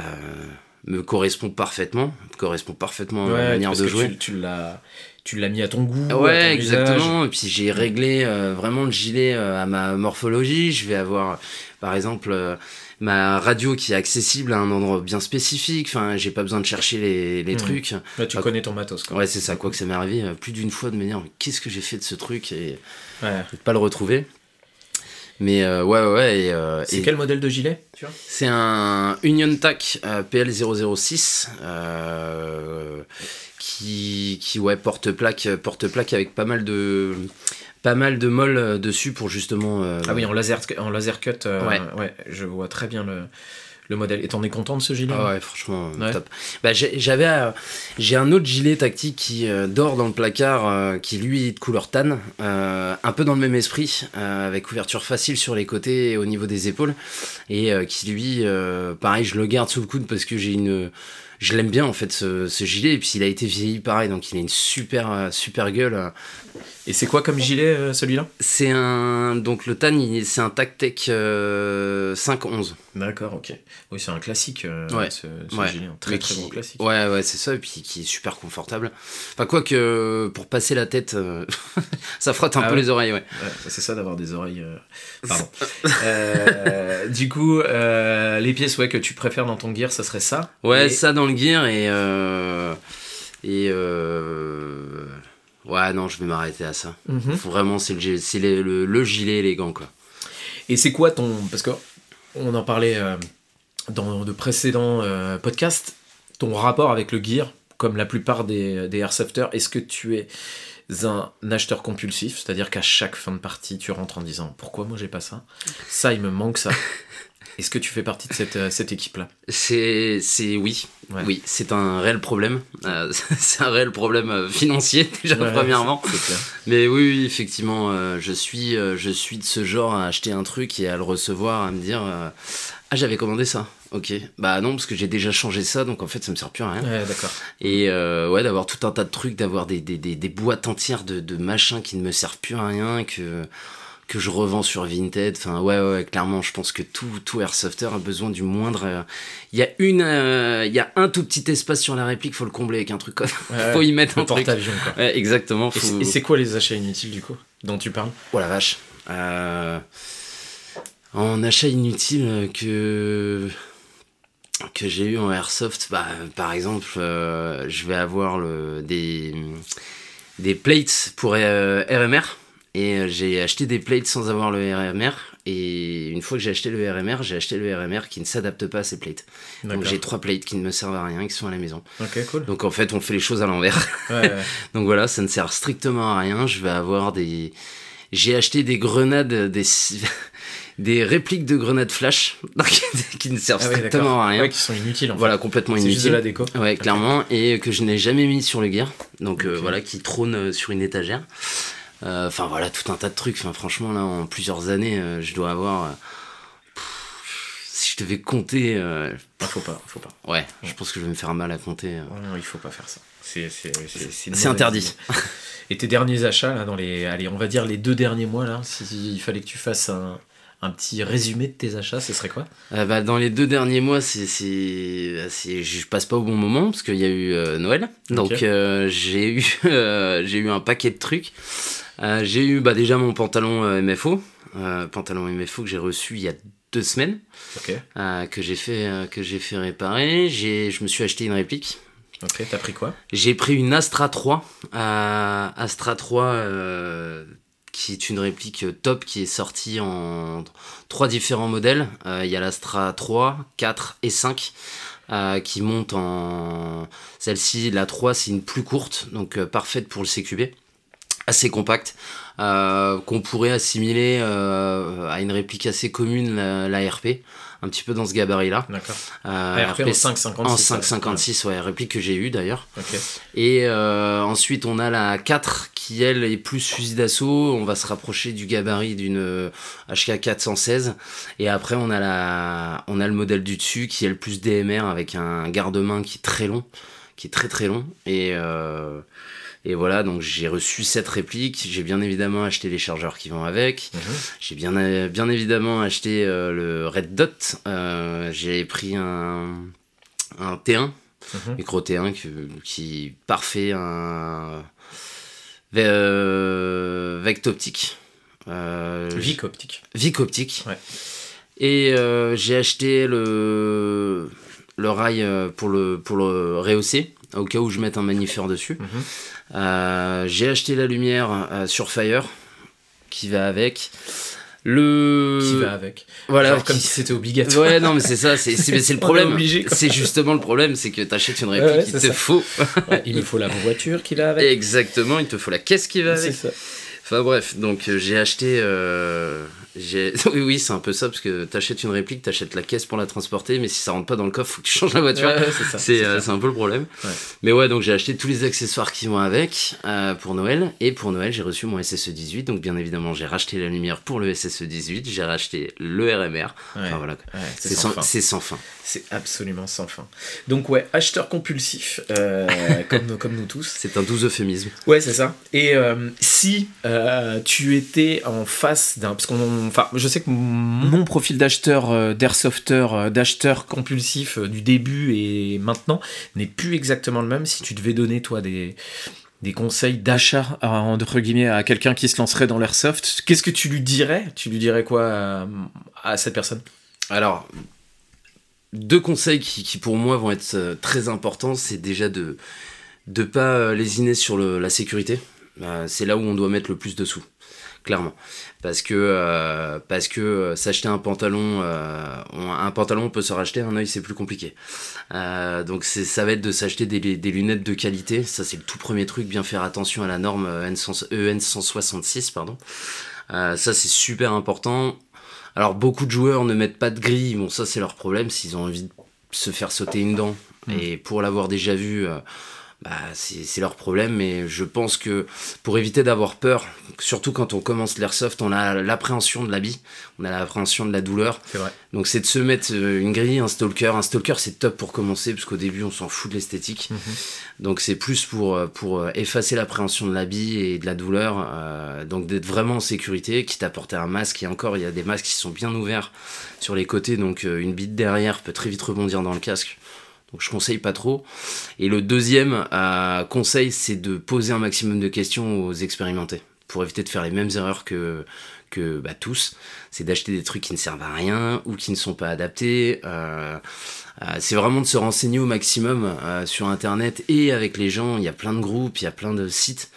me correspond parfaitement, correspond parfaitement à ma manière de jouer. Tu, tu l'as tu l'as mis à ton goût. Ouais, exactement. Et puis j'ai réglé euh, vraiment le gilet euh, à ma morphologie. Je vais avoir, par exemple, ma radio qui est accessible à un endroit bien spécifique. Enfin, j'ai pas besoin de chercher les, les hmm. trucs. tu connais ton matos. Quoi. Ouais, c'est ça. Quoi que ça m'est arrivé euh, plus d'une fois de me dire qu'est-ce que j'ai fait de ce truc et ouais. pas le retrouver. Mais euh, ouais, ouais. Euh, c'est quel modèle de gilet C'est un Union Tac PL006 qui, qui ouais, porte plaque, porte plaque avec pas mal de pas mal de molles euh, dessus pour justement. Euh, ah oui, en laser, en laser cut, euh, ouais. je vois très bien le, le modèle. Et t'en es content de ce gilet ah ouais, franchement, top. Bah, j'avais, j'ai un autre gilet tactique qui dort dans le placard, qui lui est de couleur tan, un peu dans le même esprit, avec couverture facile sur les côtés et au niveau des épaules, et qui lui, pareil, je le garde sous le coude parce que j'ai une je l'aime bien en fait ce, ce, gilet et puis il a été vieilli pareil donc il a une super super gueule Et c'est quoi comme gilet euh, celui-là? C'est un. Donc le TAN, c'est un Tactec euh, 511. D'accord, ok. Oui, c'est un classique, euh, Ouais. ce, ce Ouais. gilet. Un très très bon classique. Ouais, ouais, c'est ça, et puis qui est super confortable. Enfin, quoi que pour passer la tête, euh, [LAUGHS] ça frotte un Ah peu ouais les oreilles, ouais. Ouais, c'est ça d'avoir des oreilles. euh, Pardon. [LAUGHS] Euh, du coup, euh, les pièces ouais, que tu préfères dans ton gear, ça serait ça? Ouais, Et- ça dans le gear, et. euh, Et. Ouais, non, je vais m'arrêter à ça. Mhm. Faut vraiment, c'est le, gi- c'est le, le, le gilet élégant, quoi. Et c'est quoi ton. Parce que on en parlait euh, dans de précédents euh, podcasts, ton rapport avec le gear, comme la plupart des, des airsofters, est-ce que tu es un acheteur compulsif? C'est-à-dire qu'à chaque fin de partie, tu rentres en disant Pourquoi moi j'ai pas ça? Ça, il me manque ça. [LAUGHS] Est-ce que tu fais partie de cette, euh, cette équipe-là C'est, c'est oui, Ouais. oui, c'est un réel problème. Euh, [LAUGHS] c'est un réel problème euh, financier [LAUGHS] déjà Ouais, premièrement. clair. Mais oui, oui, effectivement, euh, je suis, euh, je suis de ce genre à acheter un truc et à le recevoir, à me dire, ah j'avais commandé ça. Ok, bah non parce que j'ai déjà changé ça, donc en fait ça me sert plus à rien. Ouais, d'accord. Et euh, ouais, d'avoir tout un tas de trucs, d'avoir des, des, des, des boîtes entières de, de machins qui ne me servent plus à rien, que, que je revends sur Vinted. Enfin, ouais, ouais, clairement, je pense que tout, tout Airsofter a besoin du moindre. euh, Il y a une, euh, il y a un tout petit espace sur la réplique, faut le combler avec un truc. Quoi. Ouais, [LAUGHS] faut y mettre un truc. porte-avions, quoi. Ouais, exactement. Et Faut... c'est- Et c'est quoi les achats inutiles, du coup, dont tu parles? Oh la vache. Euh, En achat inutile que que j'ai eu en airsoft, bah, par exemple, je vais avoir le, des des plates pour RMR et euh, j'ai acheté des plates sans avoir le RMR et une fois que j'ai acheté le RMR, j'ai acheté le RMR qui ne s'adapte pas à ces plates. Donc j'ai trois plates qui ne me servent à rien, qui sont à la maison. Cool. Donc en fait, on fait les choses à l'envers. Ouais, [LAUGHS] ouais. Donc voilà, ça ne sert strictement à rien. Je vais avoir des. J'ai acheté des grenades, des, [LAUGHS] des répliques de grenades flash [LAUGHS] qui ne servent Ah ouais, strictement à rien. Ouais, qui sont inutiles en Voilà, complètement fait. C'est juste de la déco. Ouais, clairement, et que je n'ai jamais mis sur le gear. Donc euh, voilà, qui trône euh, sur une étagère. Euh, Enfin voilà, tout un tas de trucs. Enfin, franchement, là, en plusieurs années, euh, je dois avoir. euh, pff, si je devais compter. Ah, faut pas, faut pas. ouais, je pense que je vais me faire mal à compter. Ouais, non, il faut pas faire ça. C'est interdit. Et tes derniers achats, là, dans les. Allez, on va dire les deux derniers mois, là, s'il fallait que tu fasses un, un petit résumé de tes achats, ce serait quoi? Euh, bah, dans les deux derniers mois, c'est, bah, c'est- je passe pas au bon moment parce qu'il y a eu euh, Noël. Donc euh, j'ai eu, [LAUGHS] j'ai eu un paquet de trucs. Euh, j'ai eu bah, déjà mon pantalon euh, MFO, euh, pantalon MFO que j'ai reçu il y a deux semaines, Ok. euh, que j'ai fait, que j'ai fait réparer. J'ai, je me suis acheté une réplique. Ok, t'as pris quoi? J'ai pris une Astra 3, euh, Astra 3 euh, qui est une réplique top qui est sortie en trois différents modèles. Il y a l'Astra 3, 4 et 5 euh, qui montent en... Celle-ci, la 3, c'est une plus courte, donc euh, parfaite pour le CQB. Assez compacte, euh, qu'on pourrait assimiler euh, à une réplique assez commune, la, la RP, un petit peu dans ce gabarit-là. D'accord. Euh, ARP en 5,56. en ouais. 5,56, ouais, réplique que j'ai eu d'ailleurs. Ok. Et euh, ensuite, on a la 4 qui, elle, est plus fusil d'assaut. On va se rapprocher du gabarit d'une euh, HK 416. Et après, on a, la, on a le modèle du dessus qui est le plus DMR avec un garde-main qui est très long, qui est très très long. Et, euh, et voilà, donc j'ai reçu cette réplique. J'ai bien évidemment acheté les chargeurs qui vont avec. Mhm. J'ai bien, bien évidemment acheté euh, le Red Dot. Euh, j'ai pris un, un T1 Mhm. micro T1 qui, qui parfait un euh, Vect optique. Euh, Vic optique. Vic optique. Ouais. Et euh, j'ai acheté le, le rail euh, pour le, pour le rehausser, au cas où je mette un magnifère dessus. Mhm. Euh, j'ai acheté la lumière euh, sur Fire qui va avec. Le... Qui va avec. Voilà, Genre comme qui- si c'était obligatoire. Ouais, non, mais c'est ça, c'est c'est- c'est le [LAUGHS] problème. C'est justement le problème, c'est que t'achètes une réplique, Ouais, ouais, il c'est te ça. faut. [LAUGHS] Ouais, il me faut la voiture qui va avec. Exactement, il te faut la caisse qui va C'est avec. ça. Enfin bref, donc euh, j'ai acheté, euh, [LAUGHS] Oui, oui, c'est un peu ça, parce que t'achètes une réplique, t'achètes la caisse pour la transporter, mais si ça rentre pas dans le coffre, faut que tu changes la voiture. c'est euh, un peu le problème. Mais ouais, donc j'ai acheté tous les accessoires qui vont avec euh, pour Noël. Et pour Noël, j'ai reçu mon SSE 18. Donc bien évidemment, j'ai racheté la lumière pour le SSE 18. J'ai racheté le RMR. Enfin voilà. c'est sans, sans, fin. C'est absolument sans fin. Donc ouais, acheteur compulsif, euh, [LAUGHS] comme, comme nous tous. C'est un doux euphémisme. Ouais, c'est ça. Et si tu étais en face d'un... Parce qu'on... Enfin, je sais que mon profil d'acheteur, d'airsofter, d'acheteur compulsif du début et maintenant n'est plus exactement le même. Si tu devais donner, toi, des, des conseils d'achat entre guillemets à quelqu'un qui se lancerait dans l'airsoft, qu'est-ce que tu lui dirais? Tu lui dirais quoi à, cette personne? Alors, deux conseils qui, pour moi vont être euh, très importants, c'est déjà de ne pas euh, lésiner sur la sécurité. Euh, c'est là où on doit mettre le plus de sous clairement. Parce que euh, parce que euh, s'acheter un pantalon euh, un pantalon on peut se racheter un œil c'est plus compliqué. Donc ça va être de s'acheter des, des, lunettes de qualité. Ça c'est le tout premier truc bien faire attention à la norme EN, 166 pardon. Ça c'est super important. Alors beaucoup de joueurs ne mettent pas de grille bon ça c'est leur problème s'ils ont envie de se faire sauter une dent. Mmh. et pour l'avoir déjà vu bah, c'est leur problème, mais je pense que pour éviter d'avoir peur, surtout quand on commence l'airsoft, on a l'appréhension de l'habit, on a l'appréhension de la douleur. Vrai. Donc c'est de se mettre euh, une grille, un stalker. Un stalker c'est top pour commencer, parce qu'au début on s'en fout de l'esthétique. Mhm. Donc c'est plus pour, euh, pour euh, effacer l'appréhension de l'habit et de la douleur, donc d'être vraiment en sécurité, quitte à porter un masque. Et encore, il y a des masques qui sont bien ouverts sur les côtés, donc une bite derrière peut très vite rebondir dans le casque. Donc je conseille pas trop. Et le deuxième euh, conseil, c'est de poser un maximum de questions aux expérimentés pour éviter de faire les mêmes erreurs que, que bah, tous. C'est d'acheter des trucs qui ne servent à rien ou qui ne sont pas adaptés. Euh, euh, c'est vraiment de se renseigner au maximum sur Internet et avec les gens. Il y a plein de groupes, il y a plein de sites.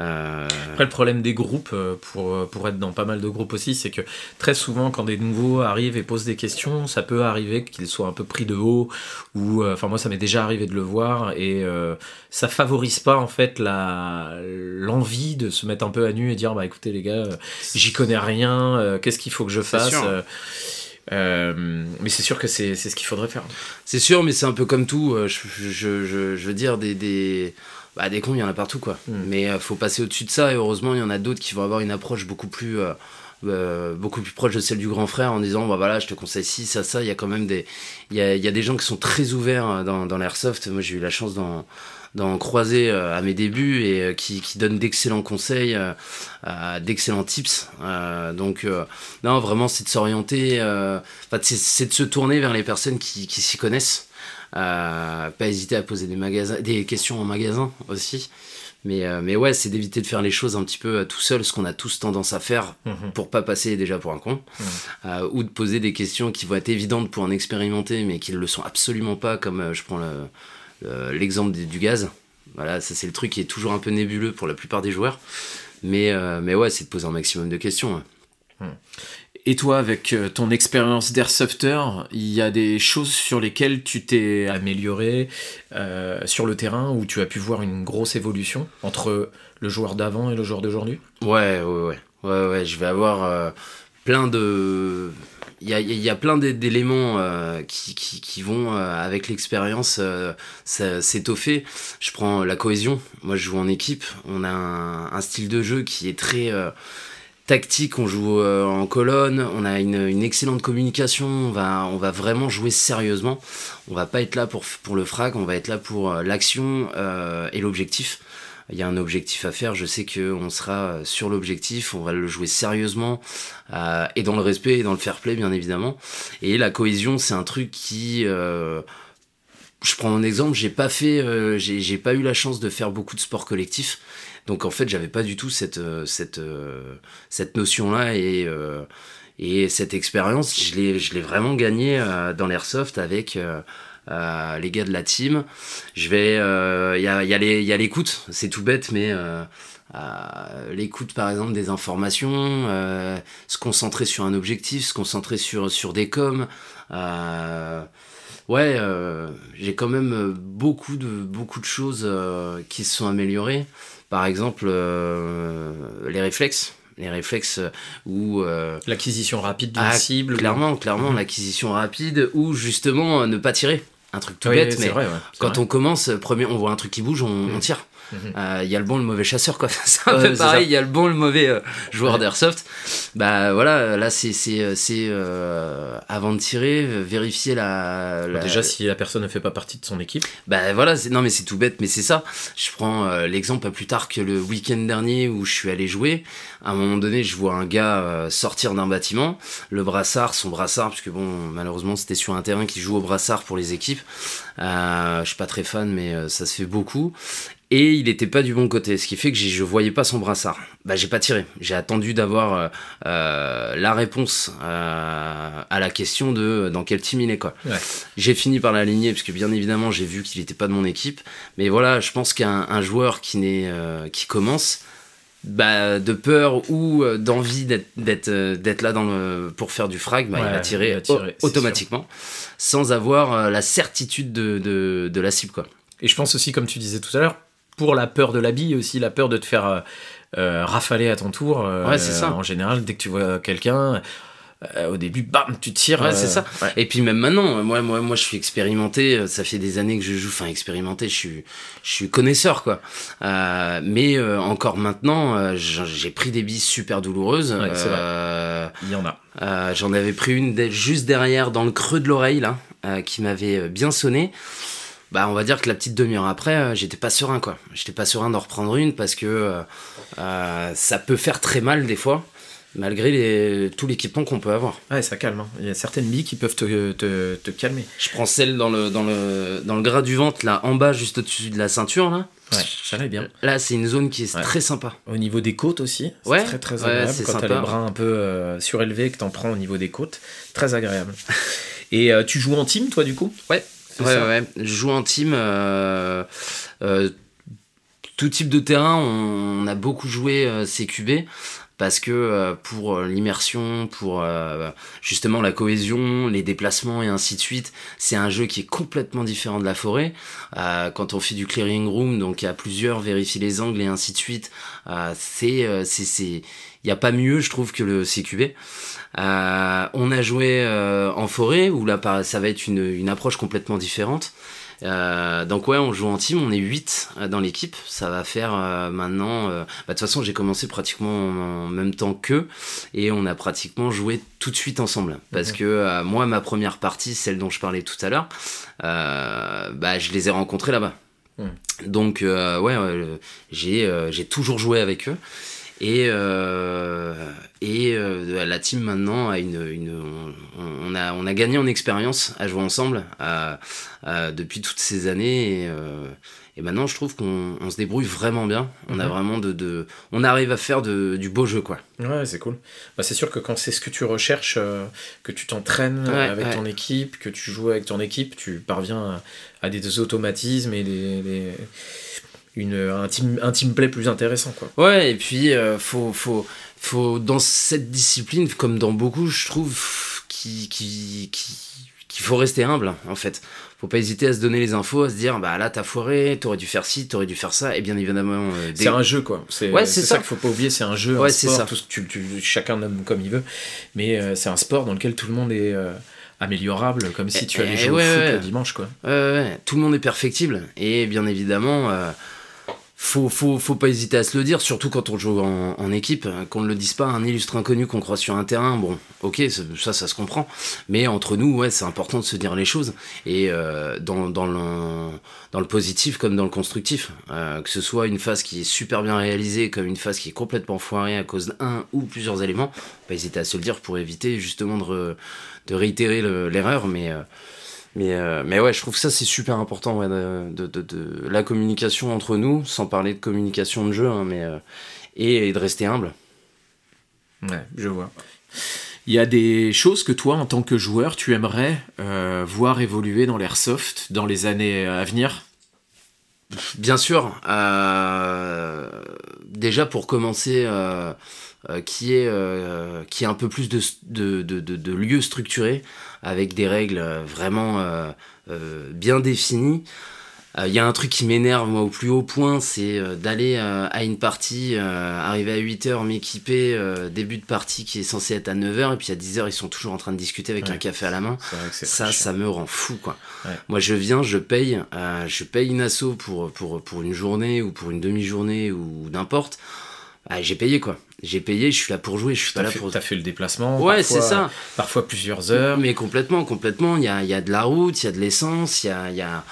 Euh, Après, le problème des groupes, euh, pour, euh, pour être dans pas mal de groupes aussi, c'est que très souvent, quand des nouveaux arrivent et posent des questions, ça peut arriver qu'ils soient un peu pris de haut, ou, enfin, moi, ça m'est déjà arrivé de le voir, et ça favorise pas, en fait, la, l'envie de se mettre un peu à nu et dire, bah écoutez, les gars, j'y connais rien, qu'est-ce qu'il faut que je fasse mais c'est sûr que c'est, c'est ce qu'il faudrait faire. C'est sûr, mais c'est un peu comme tout. Je, je, je, je veux dire, des, des, bah, des cons, il y en a partout, quoi. Hmm. Mais euh, faut passer au-dessus de ça, et heureusement, il y en a d'autres qui vont avoir une approche beaucoup plus. Euh, euh, beaucoup plus proche de celle du grand frère en disant bah voilà je te conseille ci ça ça il y a quand même des il y a, y a, des gens qui sont très ouverts dans, dans l'airsoft moi j'ai eu la chance d'en d'en croiser à mes débuts et qui, qui donnent d'excellents conseils d'excellents tips donc non vraiment c'est de s'orienter c'est de se tourner vers les personnes qui, qui s'y connaissent euh, pas hésiter à poser des, magasins, des questions en magasin aussi. Mais, euh, mais ouais, c'est d'éviter de faire les choses un petit peu euh, tout seul, ce qu'on a tous tendance à faire mhm. pour pas passer déjà pour un con. Mhm. ou de poser des questions qui vont être évidentes pour en expérimenter, mais qui ne le sont absolument pas, comme je prends l'exemple du gaz. Voilà, ça c'est le truc qui est toujours un peu nébuleux pour la plupart des joueurs. Mais, mais ouais, c'est de poser un maximum de questions. Mhm. Et toi, avec euh, ton expérience d'airsofter, il y a des choses sur lesquelles tu t'es amélioré euh, sur le terrain où tu as pu voir une grosse évolution entre le joueur d'avant et le joueur d'aujourd'hui? Ouais, ouais, ouais, ouais, ouais. Je vais avoir euh, plein de. Il y a, y a, plein d'éléments qui, qui, vont, avec l'expérience, s'étoffer. Je prends la cohésion. Moi, je joue en équipe. On a un style de jeu qui est très tactique, on joue euh, en colonne, on a une, excellente communication, on va, on va vraiment jouer sérieusement. On va pas être là pour, pour le frag, on va être là pour euh, l'action euh, et l'objectif. Il y a un objectif à faire, je sais qu'on sera sur l'objectif, on va le jouer sérieusement et dans le respect et dans le fair play bien évidemment. Et la cohésion, c'est un truc qui je prends un exemple, j'ai pas fait, j'ai pas eu la chance de faire beaucoup de sports collectifs. Donc en fait, j'avais pas du tout cette, euh, cette, euh, cette notion-là et, euh, et cette expérience, je l'ai vraiment gagné dans l'airsoft avec les gars de la team. Je vais, il y a, y a l'écoute, c'est tout bête, mais l'écoute par exemple des informations, se concentrer sur un objectif, se concentrer sur, sur des coms. ouais, j'ai quand même beaucoup de, beaucoup de choses qui se sont améliorées. Par exemple, euh, les réflexes. les réflexes où l'acquisition rapide d'une ah, cible. Clairement, clairement, mhm. l'acquisition rapide ou justement ne pas tirer un truc tout bête, mais quand on commence, premier, on voit un truc qui bouge, on, on tire. Il mhm. euh, y a le bon, le mauvais chasseur, quoi. [LAUGHS] c'est un peu pareil. Il y a le bon, le mauvais euh, joueur d'airsoft. Bah voilà, là c'est euh, avant de tirer, vérifier la, Déjà si la personne ne fait pas partie de son équipe. Bah voilà, non mais c'est tout bête, mais c'est ça. Je prends l'exemple pas plus tard que le week-end dernier où je suis allé jouer. À un moment donné, je vois un gars sortir d'un bâtiment, le brassard, son brassard, puisque bon, malheureusement c'était sur un terrain qui joue au brassard pour les équipes. je suis pas très fan, mais ça se fait beaucoup et il n'était pas du bon côté, ce qui fait que je voyais pas son brassard. Bah j'ai pas tiré, j'ai attendu d'avoir euh, euh, la réponse euh, à la question de dans quel team il est quoi. J'ai fini par l'aligner parce que bien évidemment j'ai vu qu'il n'était pas de mon équipe, mais voilà, je pense qu'un joueur qui n'est qui commence bah, de peur ou d'envie d'être là dans le, pour faire du frag, bah, il va tirer, automatiquement sans avoir la certitude de, de, de la cible quoi. Et je pense aussi, comme tu disais tout à l'heure, pour la peur de la bille aussi, la peur de te faire euh, euh, rafaler à ton tour. Euh, ouais, c'est ça. En général, dès que tu vois quelqu'un, au début, bam, tu tires. Ouais, c'est ça. Et puis même maintenant, moi, moi, moi, je suis expérimenté. Ça fait des années que je joue. Enfin, expérimenté. Je suis, je suis connaisseur, quoi. mais encore maintenant, j'ai pris des billes super douloureuses. Il y en a. J'en avais pris une juste derrière, dans le creux de l'oreille, là, qui m'avait bien sonné bah on va dire que la petite demi-heure après, euh, j'étais pas serein quoi. J'étais pas serein d'en reprendre une parce que euh, euh, ça peut faire très mal des fois, malgré les, tout l'équipement qu'on peut avoir. Ouais, ça calme. Hein. Il y a certaines billes qui peuvent te, te, te, calmer. Je prends celle dans le, dans, le, dans le gras du ventre, là en bas, juste au-dessus de la ceinture là. Ouais, ça va bien. Là, c'est une zone qui est très sympa. Au niveau des côtes aussi, c'est ouais, très très agréable. Quand t'as les bras un peu surélevés que t'en prends au niveau des côtes, très agréable. Et tu joues en team, toi, du coup? Ouais, Ouais, ouais, Je joue en team. Euh, euh, tout type de terrain, on, a beaucoup joué euh, CQB parce que pour l'immersion, pour justement la cohésion, les déplacements et ainsi de suite, c'est un jeu qui est complètement différent de la forêt. quand on fait du clearing room, donc a plusieurs, vérifier les angles et ainsi de suite, c'est c'est il n'y a pas mieux, je trouve, que le CQB. Euh, on a joué euh, en forêt où là ça va être une, approche complètement différente. Euh, donc ouais, on joue en team, on est 8 dans l'équipe. Ça va faire maintenant... Bah, de toute façon, j'ai commencé pratiquement en, même temps qu'eux et on a pratiquement joué tout de suite ensemble. Parce que moi, ma première partie, celle dont je parlais tout à l'heure, bah, je les ai rencontrés là-bas. Donc ouais, j'ai toujours joué avec eux. Et, euh, et euh, la team maintenant a une, une on, a, on a gagné en expérience à jouer ensemble depuis toutes ces années. Et, euh, et maintenant, je trouve qu'on se débrouille vraiment bien. On a mhm. vraiment de, de, on arrive à faire de, du beau jeu, quoi. Ouais, c'est cool. Bah, c'est sûr que quand c'est ce que tu recherches, que tu t'entraînes avec ton équipe, que tu joues avec ton équipe, tu parviens à, des automatismes et des une, un, team, un team plus intéressant. Quoi. Ouais, et puis euh, faut, faut, faut, dans cette discipline, comme dans beaucoup, je trouve qu'il qui, qui, qu'il faut rester humble, en fait. Faut pas hésiter à se donner les infos, à se dire, bah là, t'as foiré, t'aurais dû faire ci, t'aurais dû faire ça, et bien évidemment. Euh, c'est un jeu, quoi. C'est ouais, ça, ça qu'il faut pas oublier, c'est un jeu, ouais, sport, ça. Tout, tu, tu, chacun nomme comme il veut, mais euh, c'est un sport dans lequel tout le monde est améliorable, comme si tu allais jouer au foot dimanche, quoi. Ouais, tout le monde est perfectible, et bien évidemment faut, faut, faut pas hésiter à se le dire, surtout quand on joue en, équipe, qu'on ne le dise pas à un illustre inconnu qu'on croit sur un terrain. Bon, ok, ça, ça se comprend. Mais entre nous, ouais, c'est important de se dire les choses. Et euh, dans, dans, le, dans le positif comme dans le constructif. Euh, que ce soit une phase qui est super bien réalisée comme une phase qui est complètement foirée à cause d'un ou plusieurs éléments, pas hésiter à se le dire pour éviter justement de, de réitérer l'erreur. Mais. Euh, mais, euh, mais ouais, je trouve que ça c'est super important de, de, de, la communication entre nous, sans parler de communication de jeu, hein, mais, euh, et, de rester humble. Ouais, je vois. Il y a des choses que toi, en tant que joueur, tu aimerais euh, voir évoluer dans l'airsoft dans les années à venir? Bien sûr. déjà pour commencer, qui, est, qui est un peu plus de, de, de, de lieux structurés avec des règles euh, vraiment euh, euh, bien définies. Il y a un truc qui m'énerve, moi, au plus haut point, c'est d'aller à une partie, arriver à 8h, m'équiper, début de partie qui est censé être à 9h, et puis à 10h, ils sont toujours en train de discuter avec un café à la main. Ça, ça me rend fou, quoi. Moi, je viens, je paye, je paye une asso pour, pour, pour une journée ou pour une demi-journée ou n'importe. Bah, j'ai payé quoi. J'ai payé, je suis là pour jouer, je suis pas là fait, pour. T'as fait le déplacement. Ouais, c'est ça. Parfois plusieurs heures. Mais complètement, complètement. Il y a, y a, de la route, il y a de l'essence, il y a, y a,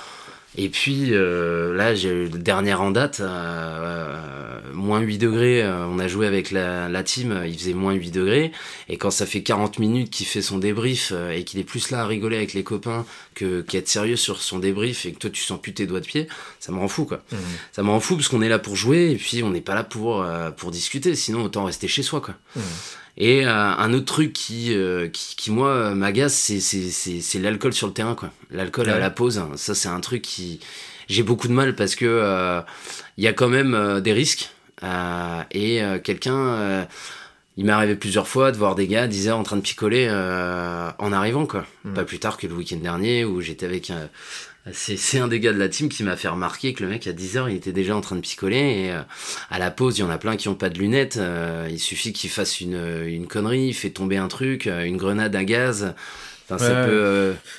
et puis euh, là, j'ai le dernier en date, euh, moins 8 degrés. Euh, on a joué avec la, la, team, il faisait moins 8 degrés. Et quand ça fait 40 minutes qu'il fait son débrief et qu'il est plus là à rigoler avec les copains que qu'à être sérieux sur son débrief et que toi tu sens plus tes doigts de pied, ça me rend fou quoi. Mmh. Ça me rend fou parce qu'on est là pour jouer et puis on n'est pas là pour, pour discuter. Sinon, autant rester chez soi quoi. Mmh. Et euh, un autre truc qui, euh, qui, qui, moi, m'agace, c'est l'alcool sur le terrain, quoi. L'alcool à la pause, ça, c'est un truc qui. J'ai beaucoup de mal parce que euh, il y a quand même des risques. et quelqu'un. il m'est arrivé plusieurs fois de voir des gars 10 heures en train de picoler en arrivant, quoi. Hmm. Pas plus tard que le week-end dernier où j'étais avec c'est un des gars de la team qui m'a fait remarquer que le mec à 10h il était déjà en train de picoler et euh, à la pause il y en a plein qui ont pas de lunettes euh, il suffit qu'il fasse une, une connerie il fait tomber un truc euh, une grenade à gaz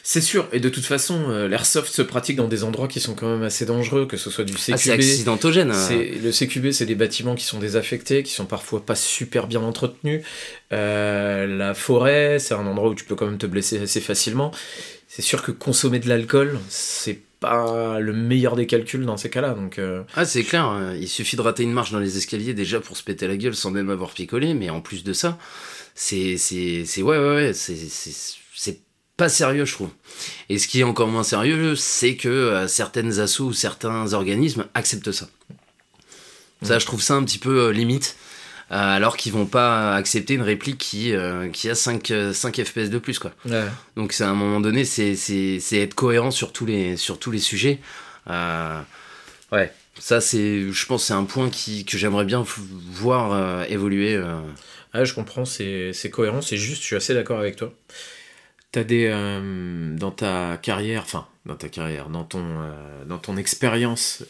c'est sûr, et de toute façon, l'airsoft se pratique dans des endroits qui sont quand même assez dangereux, que ce soit du CQB. Ah, c'est accidentogène. Hein. Le CQB, c'est des bâtiments qui sont désaffectés, qui sont parfois pas super bien entretenus. la forêt, c'est un endroit où tu peux quand même te blesser assez facilement c'est sûr que consommer de l'alcool, c'est pas le meilleur des calculs dans ces cas-là. Donc, euh. Ah, c'est clair, hein. il suffit de rater une marche dans les escaliers déjà pour se péter la gueule sans même avoir picolé, mais en plus de ça, c'est. c'est, ouais, ouais, ouais, c'est pas sérieux, je trouve. Et ce qui est encore moins sérieux, c'est que euh, certaines assos ou certains organismes acceptent ça. Ça, je trouve ça un petit peu euh, limite. Euh, alors qu'ils vont pas accepter une réplique qui, euh, qui a 5, 5 FPS de plus. Quoi. Donc à un moment donné, c'est être cohérent sur tous les, sur tous les sujets. Euh, ouais, ça c'est, je pense c'est un point qui, que j'aimerais bien voir évoluer. Ah, je comprends, c'est cohérent, c'est juste, je suis assez d'accord avec toi. T'as des dans ta carrière, enfin dans ta carrière, dans ton dans ton expérience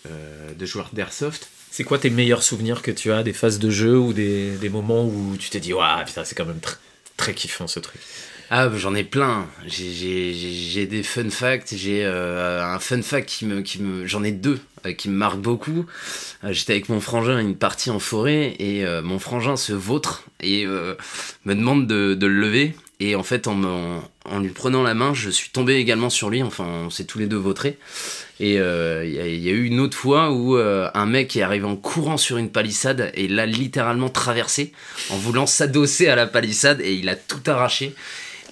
de joueur d'airsoft, c'est quoi tes meilleurs souvenirs que tu as des phases de jeu ou des, moments où tu t'es dit, waouh, putain, c'est quand même très kiffant ce truc? Ah, j'en ai plein. J'ai des fun facts. J'ai euh, un fun fact qui me, qui me, j'en ai deux euh, qui me marquent beaucoup. Euh, j'étais avec mon frangin une partie en forêt et mon frangin se vautre et me demande de, de, le lever. Et en fait, en, en, lui prenant la main, je suis tombé également sur lui. Enfin, on s'est tous les deux vautrés. Et il euh, y, a eu une autre fois où euh, un mec est arrivé en courant sur une palissade et l'a littéralement traversé en voulant s'adosser à la palissade et il a tout arraché.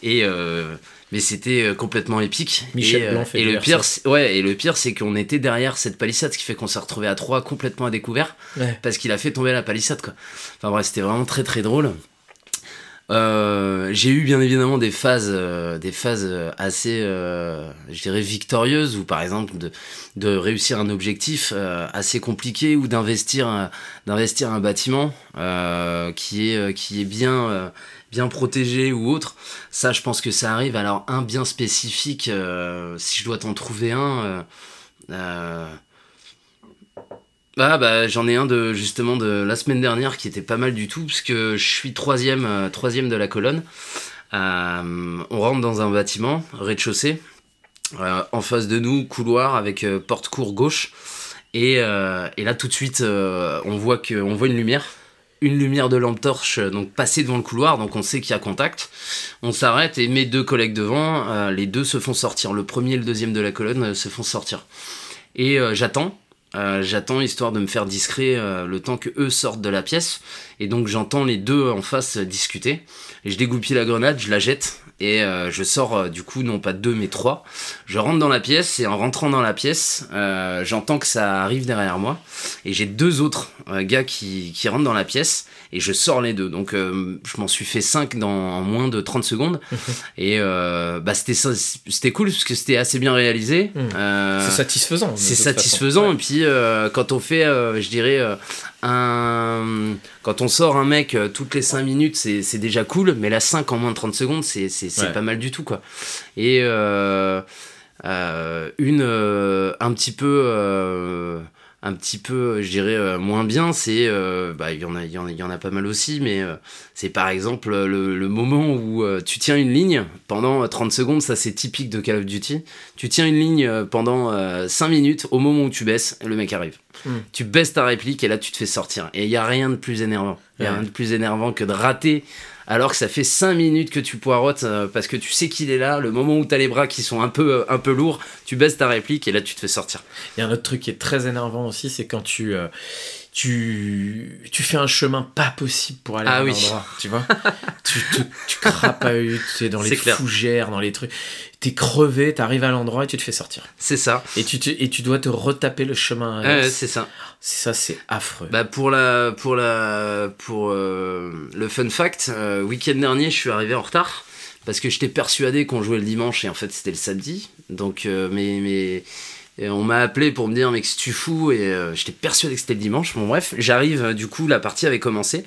Et euh, mais c'était complètement épique. Michel Blanc fait et le pire, ouais, et le pire, c'est qu'on était derrière cette palissade, ce qui fait qu'on s'est retrouvé à trois complètement à découvert parce qu'il a fait tomber la palissade, quoi. Enfin bref, c'était vraiment très très drôle. Euh, j'ai eu bien évidemment des phases, euh, des phases euh, assez, je dirais, victorieuses, ou par exemple de, de réussir un objectif assez compliqué, ou d'investir, d'investir un bâtiment qui est, qui est bien, bien protégé ou autre. Ça, je pense que ça arrive. Alors un bien spécifique, si je dois t'en trouver un. Ah bah j'en ai un de justement de la semaine dernière qui était pas mal du tout parce que je suis troisième, euh, troisième de la colonne. Euh, on rentre dans un bâtiment rez-de-chaussée. Euh, en face de nous couloir avec porte cour gauche. Et, là tout de suite on voit voit une lumière. Une lumière de lampe torche donc passer devant le couloir donc on sait qu'il y a contact. On s'arrête et mes deux collègues devant les deux se font sortir. Le premier et le deuxième de la colonne se font sortir. Et j'attends euh, j'attends histoire de me faire discret euh, le temps que eux sortent de la pièce. Et donc j'entends les deux en face discuter. Et je dégoupille la grenade je la jette et euh, je sors du coup non pas deux mais trois je rentre dans la pièce et en rentrant dans la pièce j'entends que ça arrive derrière moi et j'ai deux autres gars qui, qui rentrent dans la pièce et je sors les deux. Donc euh, je m'en suis fait 5 dans en moins de 30 secondes [LAUGHS] et euh, bah c'était c'était cool parce que c'était assez bien réalisé. Hmm. Euh, c'est satisfaisant. C'est satisfaisant et puis quand on fait je dirais un quand on sort un mec toutes les 5 minutes c'est déjà cool mais la 5 en moins de 30 secondes c'est c'est pas mal du tout quoi. Et une un petit peu un petit peu, je dirais, euh, moins bien, c'est, euh, bah, il y en a, il y en a, y en a pas mal aussi, mais euh, c'est par exemple le, le moment où tu tiens une ligne pendant 30 secondes, ça c'est typique de Call of Duty. Tu tiens une ligne pendant 5 minutes, au moment où tu baisses, le mec arrive. Hmm. Tu baisses ta réplique et là tu te fais sortir. Et il y a rien de plus énervant. Il y a rien de plus énervant que de rater alors que ça fait 5 minutes que tu poirotes euh, parce que tu sais qu'il est là, le moment où tu as les bras qui sont un peu, euh, un peu lourds, tu baisses ta réplique et là tu te fais sortir. Il y a un autre truc qui est très énervant aussi, c'est quand tu, euh, tu, tu fais un chemin pas possible pour aller ah à oui. endroit, tu vois. [LAUGHS] tu, tu, tu tu es dans les fougères, dans les trucs. T'es crevé, t'arrives à l'endroit et tu te fais sortir. C'est ça. Et tu, et tu dois te retaper le chemin. c'est ça. Ça, c'est affreux. Bah pour la, pour la, pour euh, le fun fact, euh, week-end dernier, je suis arrivé en retard parce que j'étais persuadé qu'on jouait le dimanche et en fait c'était le samedi. Donc, euh, mais, mais on m'a appelé pour me dire mais que tu fous? Et j'étais persuadé que c'était le dimanche. Bon bref, j'arrive, du coup la partie avait commencé.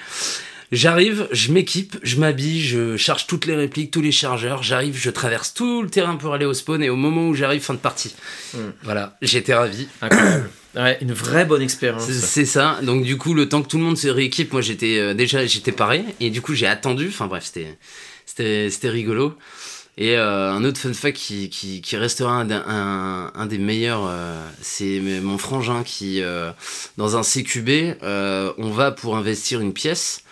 J'arrive, je m'équipe, je m'habille, je charge toutes les répliques, tous les chargeurs, j'arrive, je traverse tout le terrain pour aller au spawn et au moment où j'arrive, fin de partie. Hmm. Voilà, j'étais ravi. Incroyable. Ouais, une vraie bonne expérience. C'est ça. Donc du coup, le temps que tout le monde se rééquipe, moi j'étais euh, déjà j'étais paré et du coup j'ai attendu. Enfin bref, c'était rigolo. Et euh, un autre fun fact qui, restera un, des meilleurs, euh, c'est mon frangin qui, dans un CQB, on va pour investir une pièce,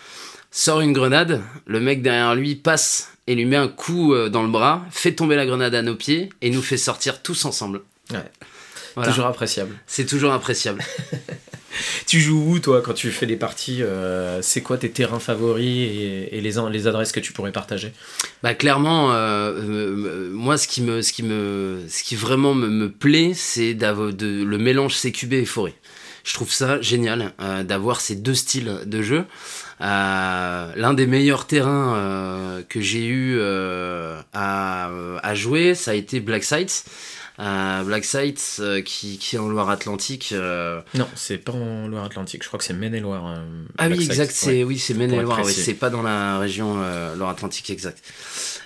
sort une grenade, le mec derrière lui passe et lui met un coup dans le bras, fait tomber la grenade à nos pieds et nous fait sortir tous ensemble. Toujours appréciable. C'est toujours appréciable. [LAUGHS] tu joues où toi quand tu fais des parties euh, C'est quoi tes terrains favoris et, les, les adresses que tu pourrais partager? Bah clairement, euh, euh, moi ce qui me, ce qui me, ce qui vraiment me, plaît, c'est de, le mélange CQB et forêt. Je trouve ça génial d'avoir ces deux styles de jeu. L'un des meilleurs terrains que j'ai eu à, à, jouer, ça a été Black Sites. Black Sites euh, qui, qui, est en Loire-Atlantique. Euh. Non, c'est pas en Loire-Atlantique, je crois que c'est Maine-et-Loire. Euh, ah oui, exact, c'est oui, c'est Maine-et-Loire, c'est pas dans la région Loire-Atlantique exact.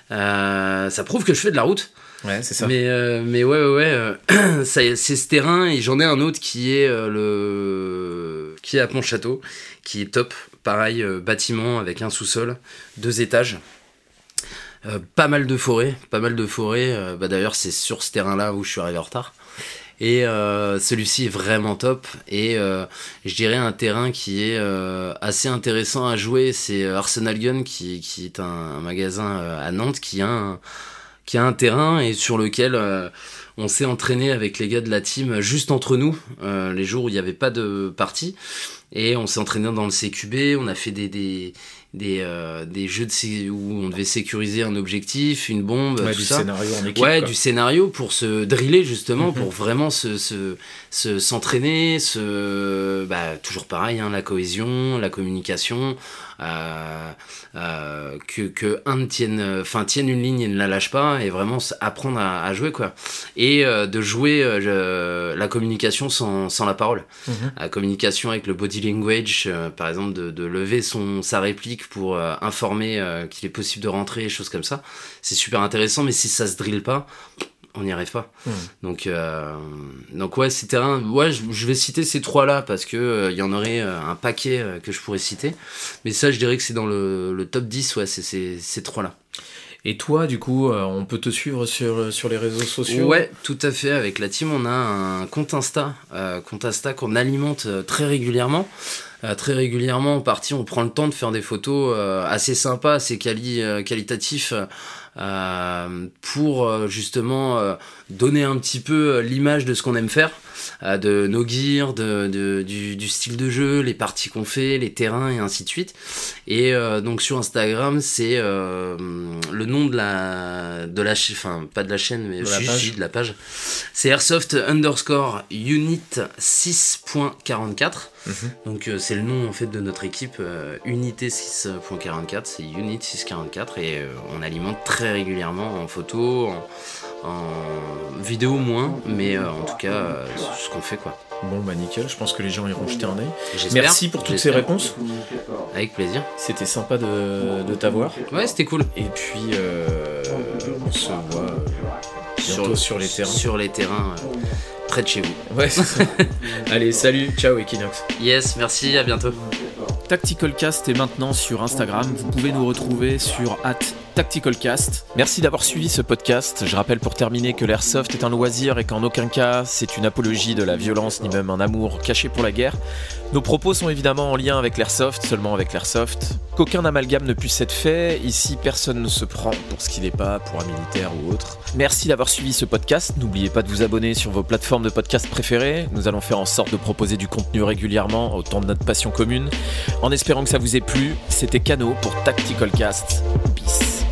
ça prouve que je fais de la route. Ouais, c'est ça. Mais, mais ouais, ouais, ouais [CLEARS THROAT] c'est ce terrain et j'en ai un autre qui est le qui est à Pont-Château, qui est top. Pareil, bâtiment avec un sous-sol, deux étages. Euh, pas mal de forêts, pas mal de forêts. Euh, bah, D'ailleurs, c'est sur ce terrain-là où je suis arrivé en retard. Et euh, celui-ci est vraiment top. Et je dirais un terrain qui est assez intéressant à jouer, c'est Arsenal Gun, qui, est un, magasin à Nantes, qui a un, terrain et sur lequel on s'est entraîné avec les gars de la team juste entre nous, les jours où il n'y avait pas de partie. Et on s'est entraîné dans le CQB, on a fait des, des, euh, des jeux de, où on devait sécuriser un objectif, une bombe, ouais, tout du ça. Scénario en équipe, ouais, du scénario pour se driller justement, mhm. pour vraiment se, se, s'entraîner, se, bah, toujours pareil, hein, la cohésion, la communication, euh, euh, que, que un tienne, enfin tienne une ligne et ne la lâche pas, et vraiment apprendre à, jouer quoi. Et de jouer la communication sans, sans la parole, mhm. la communication avec le body language, par exemple de, de lever son sa réplique pour euh, informer euh, qu'il est possible de rentrer, choses comme ça. C'est super intéressant, mais si ça se drille pas, on n'y arrive pas. Hmm. Donc, euh, donc ouais, ces terrains, ouais, je, vais citer ces trois-là parce que il y en aurait un paquet que je pourrais citer. Mais ça, je dirais que c'est dans le, top 10, ouais, c'est ces trois-là. Et toi, du coup, on peut te suivre sur, sur les réseaux sociaux? Ouais, tout à fait. Avec la team, on a un compte Insta, compte Insta qu'on alimente très régulièrement. Euh, très régulièrement en partie on prend le temps de faire des photos euh, assez sympas, assez quali euh, qualitatifs pour justement donner un petit peu l'image de ce qu'on aime faire. Euh, de nos gears, de, du, style de jeu, les parties qu'on fait, les terrains et ainsi de suite. Et euh, donc sur Instagram, c'est euh, le nom de la, de la enfin pas de la chaîne, mais de la page. De la page. C'est airsoft underscore unit 6.44. Mhm. Donc c'est le nom en fait de notre équipe Unité 6.44, c'est Unit 6.44 et on alimente très régulièrement en photo, en, en vidéo moins, mais euh, en tout cas, euh, ce qu'on fait quoi. Bon bah nickel, je pense que les gens iront jeter un œil. Merci pour toutes ces réponses. Avec plaisir. C'était sympa de, t'avoir. Ouais, c'était cool. Et puis euh, on se voit Bientôt sur les terrains. Sur les terrains, euh, près de chez vous. Ouais, c'est ça. [LAUGHS] Allez, salut, ciao Equinox. Yes, merci, à bientôt. Tactical Cast est maintenant sur Instagram. Vous pouvez nous retrouver sur @tacticalcast. Merci d'avoir suivi ce podcast. Je rappelle pour terminer que l'airsoft est un loisir et qu'en aucun cas c'est une apologie de la violence ni même un amour caché pour la guerre. Nos propos sont évidemment en lien avec l'airsoft, seulement avec l'airsoft. Qu'aucun amalgame ne puisse être fait. Ici, personne ne se prend pour ce qu'il n'est pas, pour un militaire ou autre. Merci d'avoir suivi ce podcast. N'oubliez pas de vous abonner sur vos plateformes de podcast préférées. Nous allons faire en sorte de proposer du contenu régulièrement, autant de notre passion commune. En espérant que ça vous ait plu, c'était Cano pour Tactical Cast. Peace.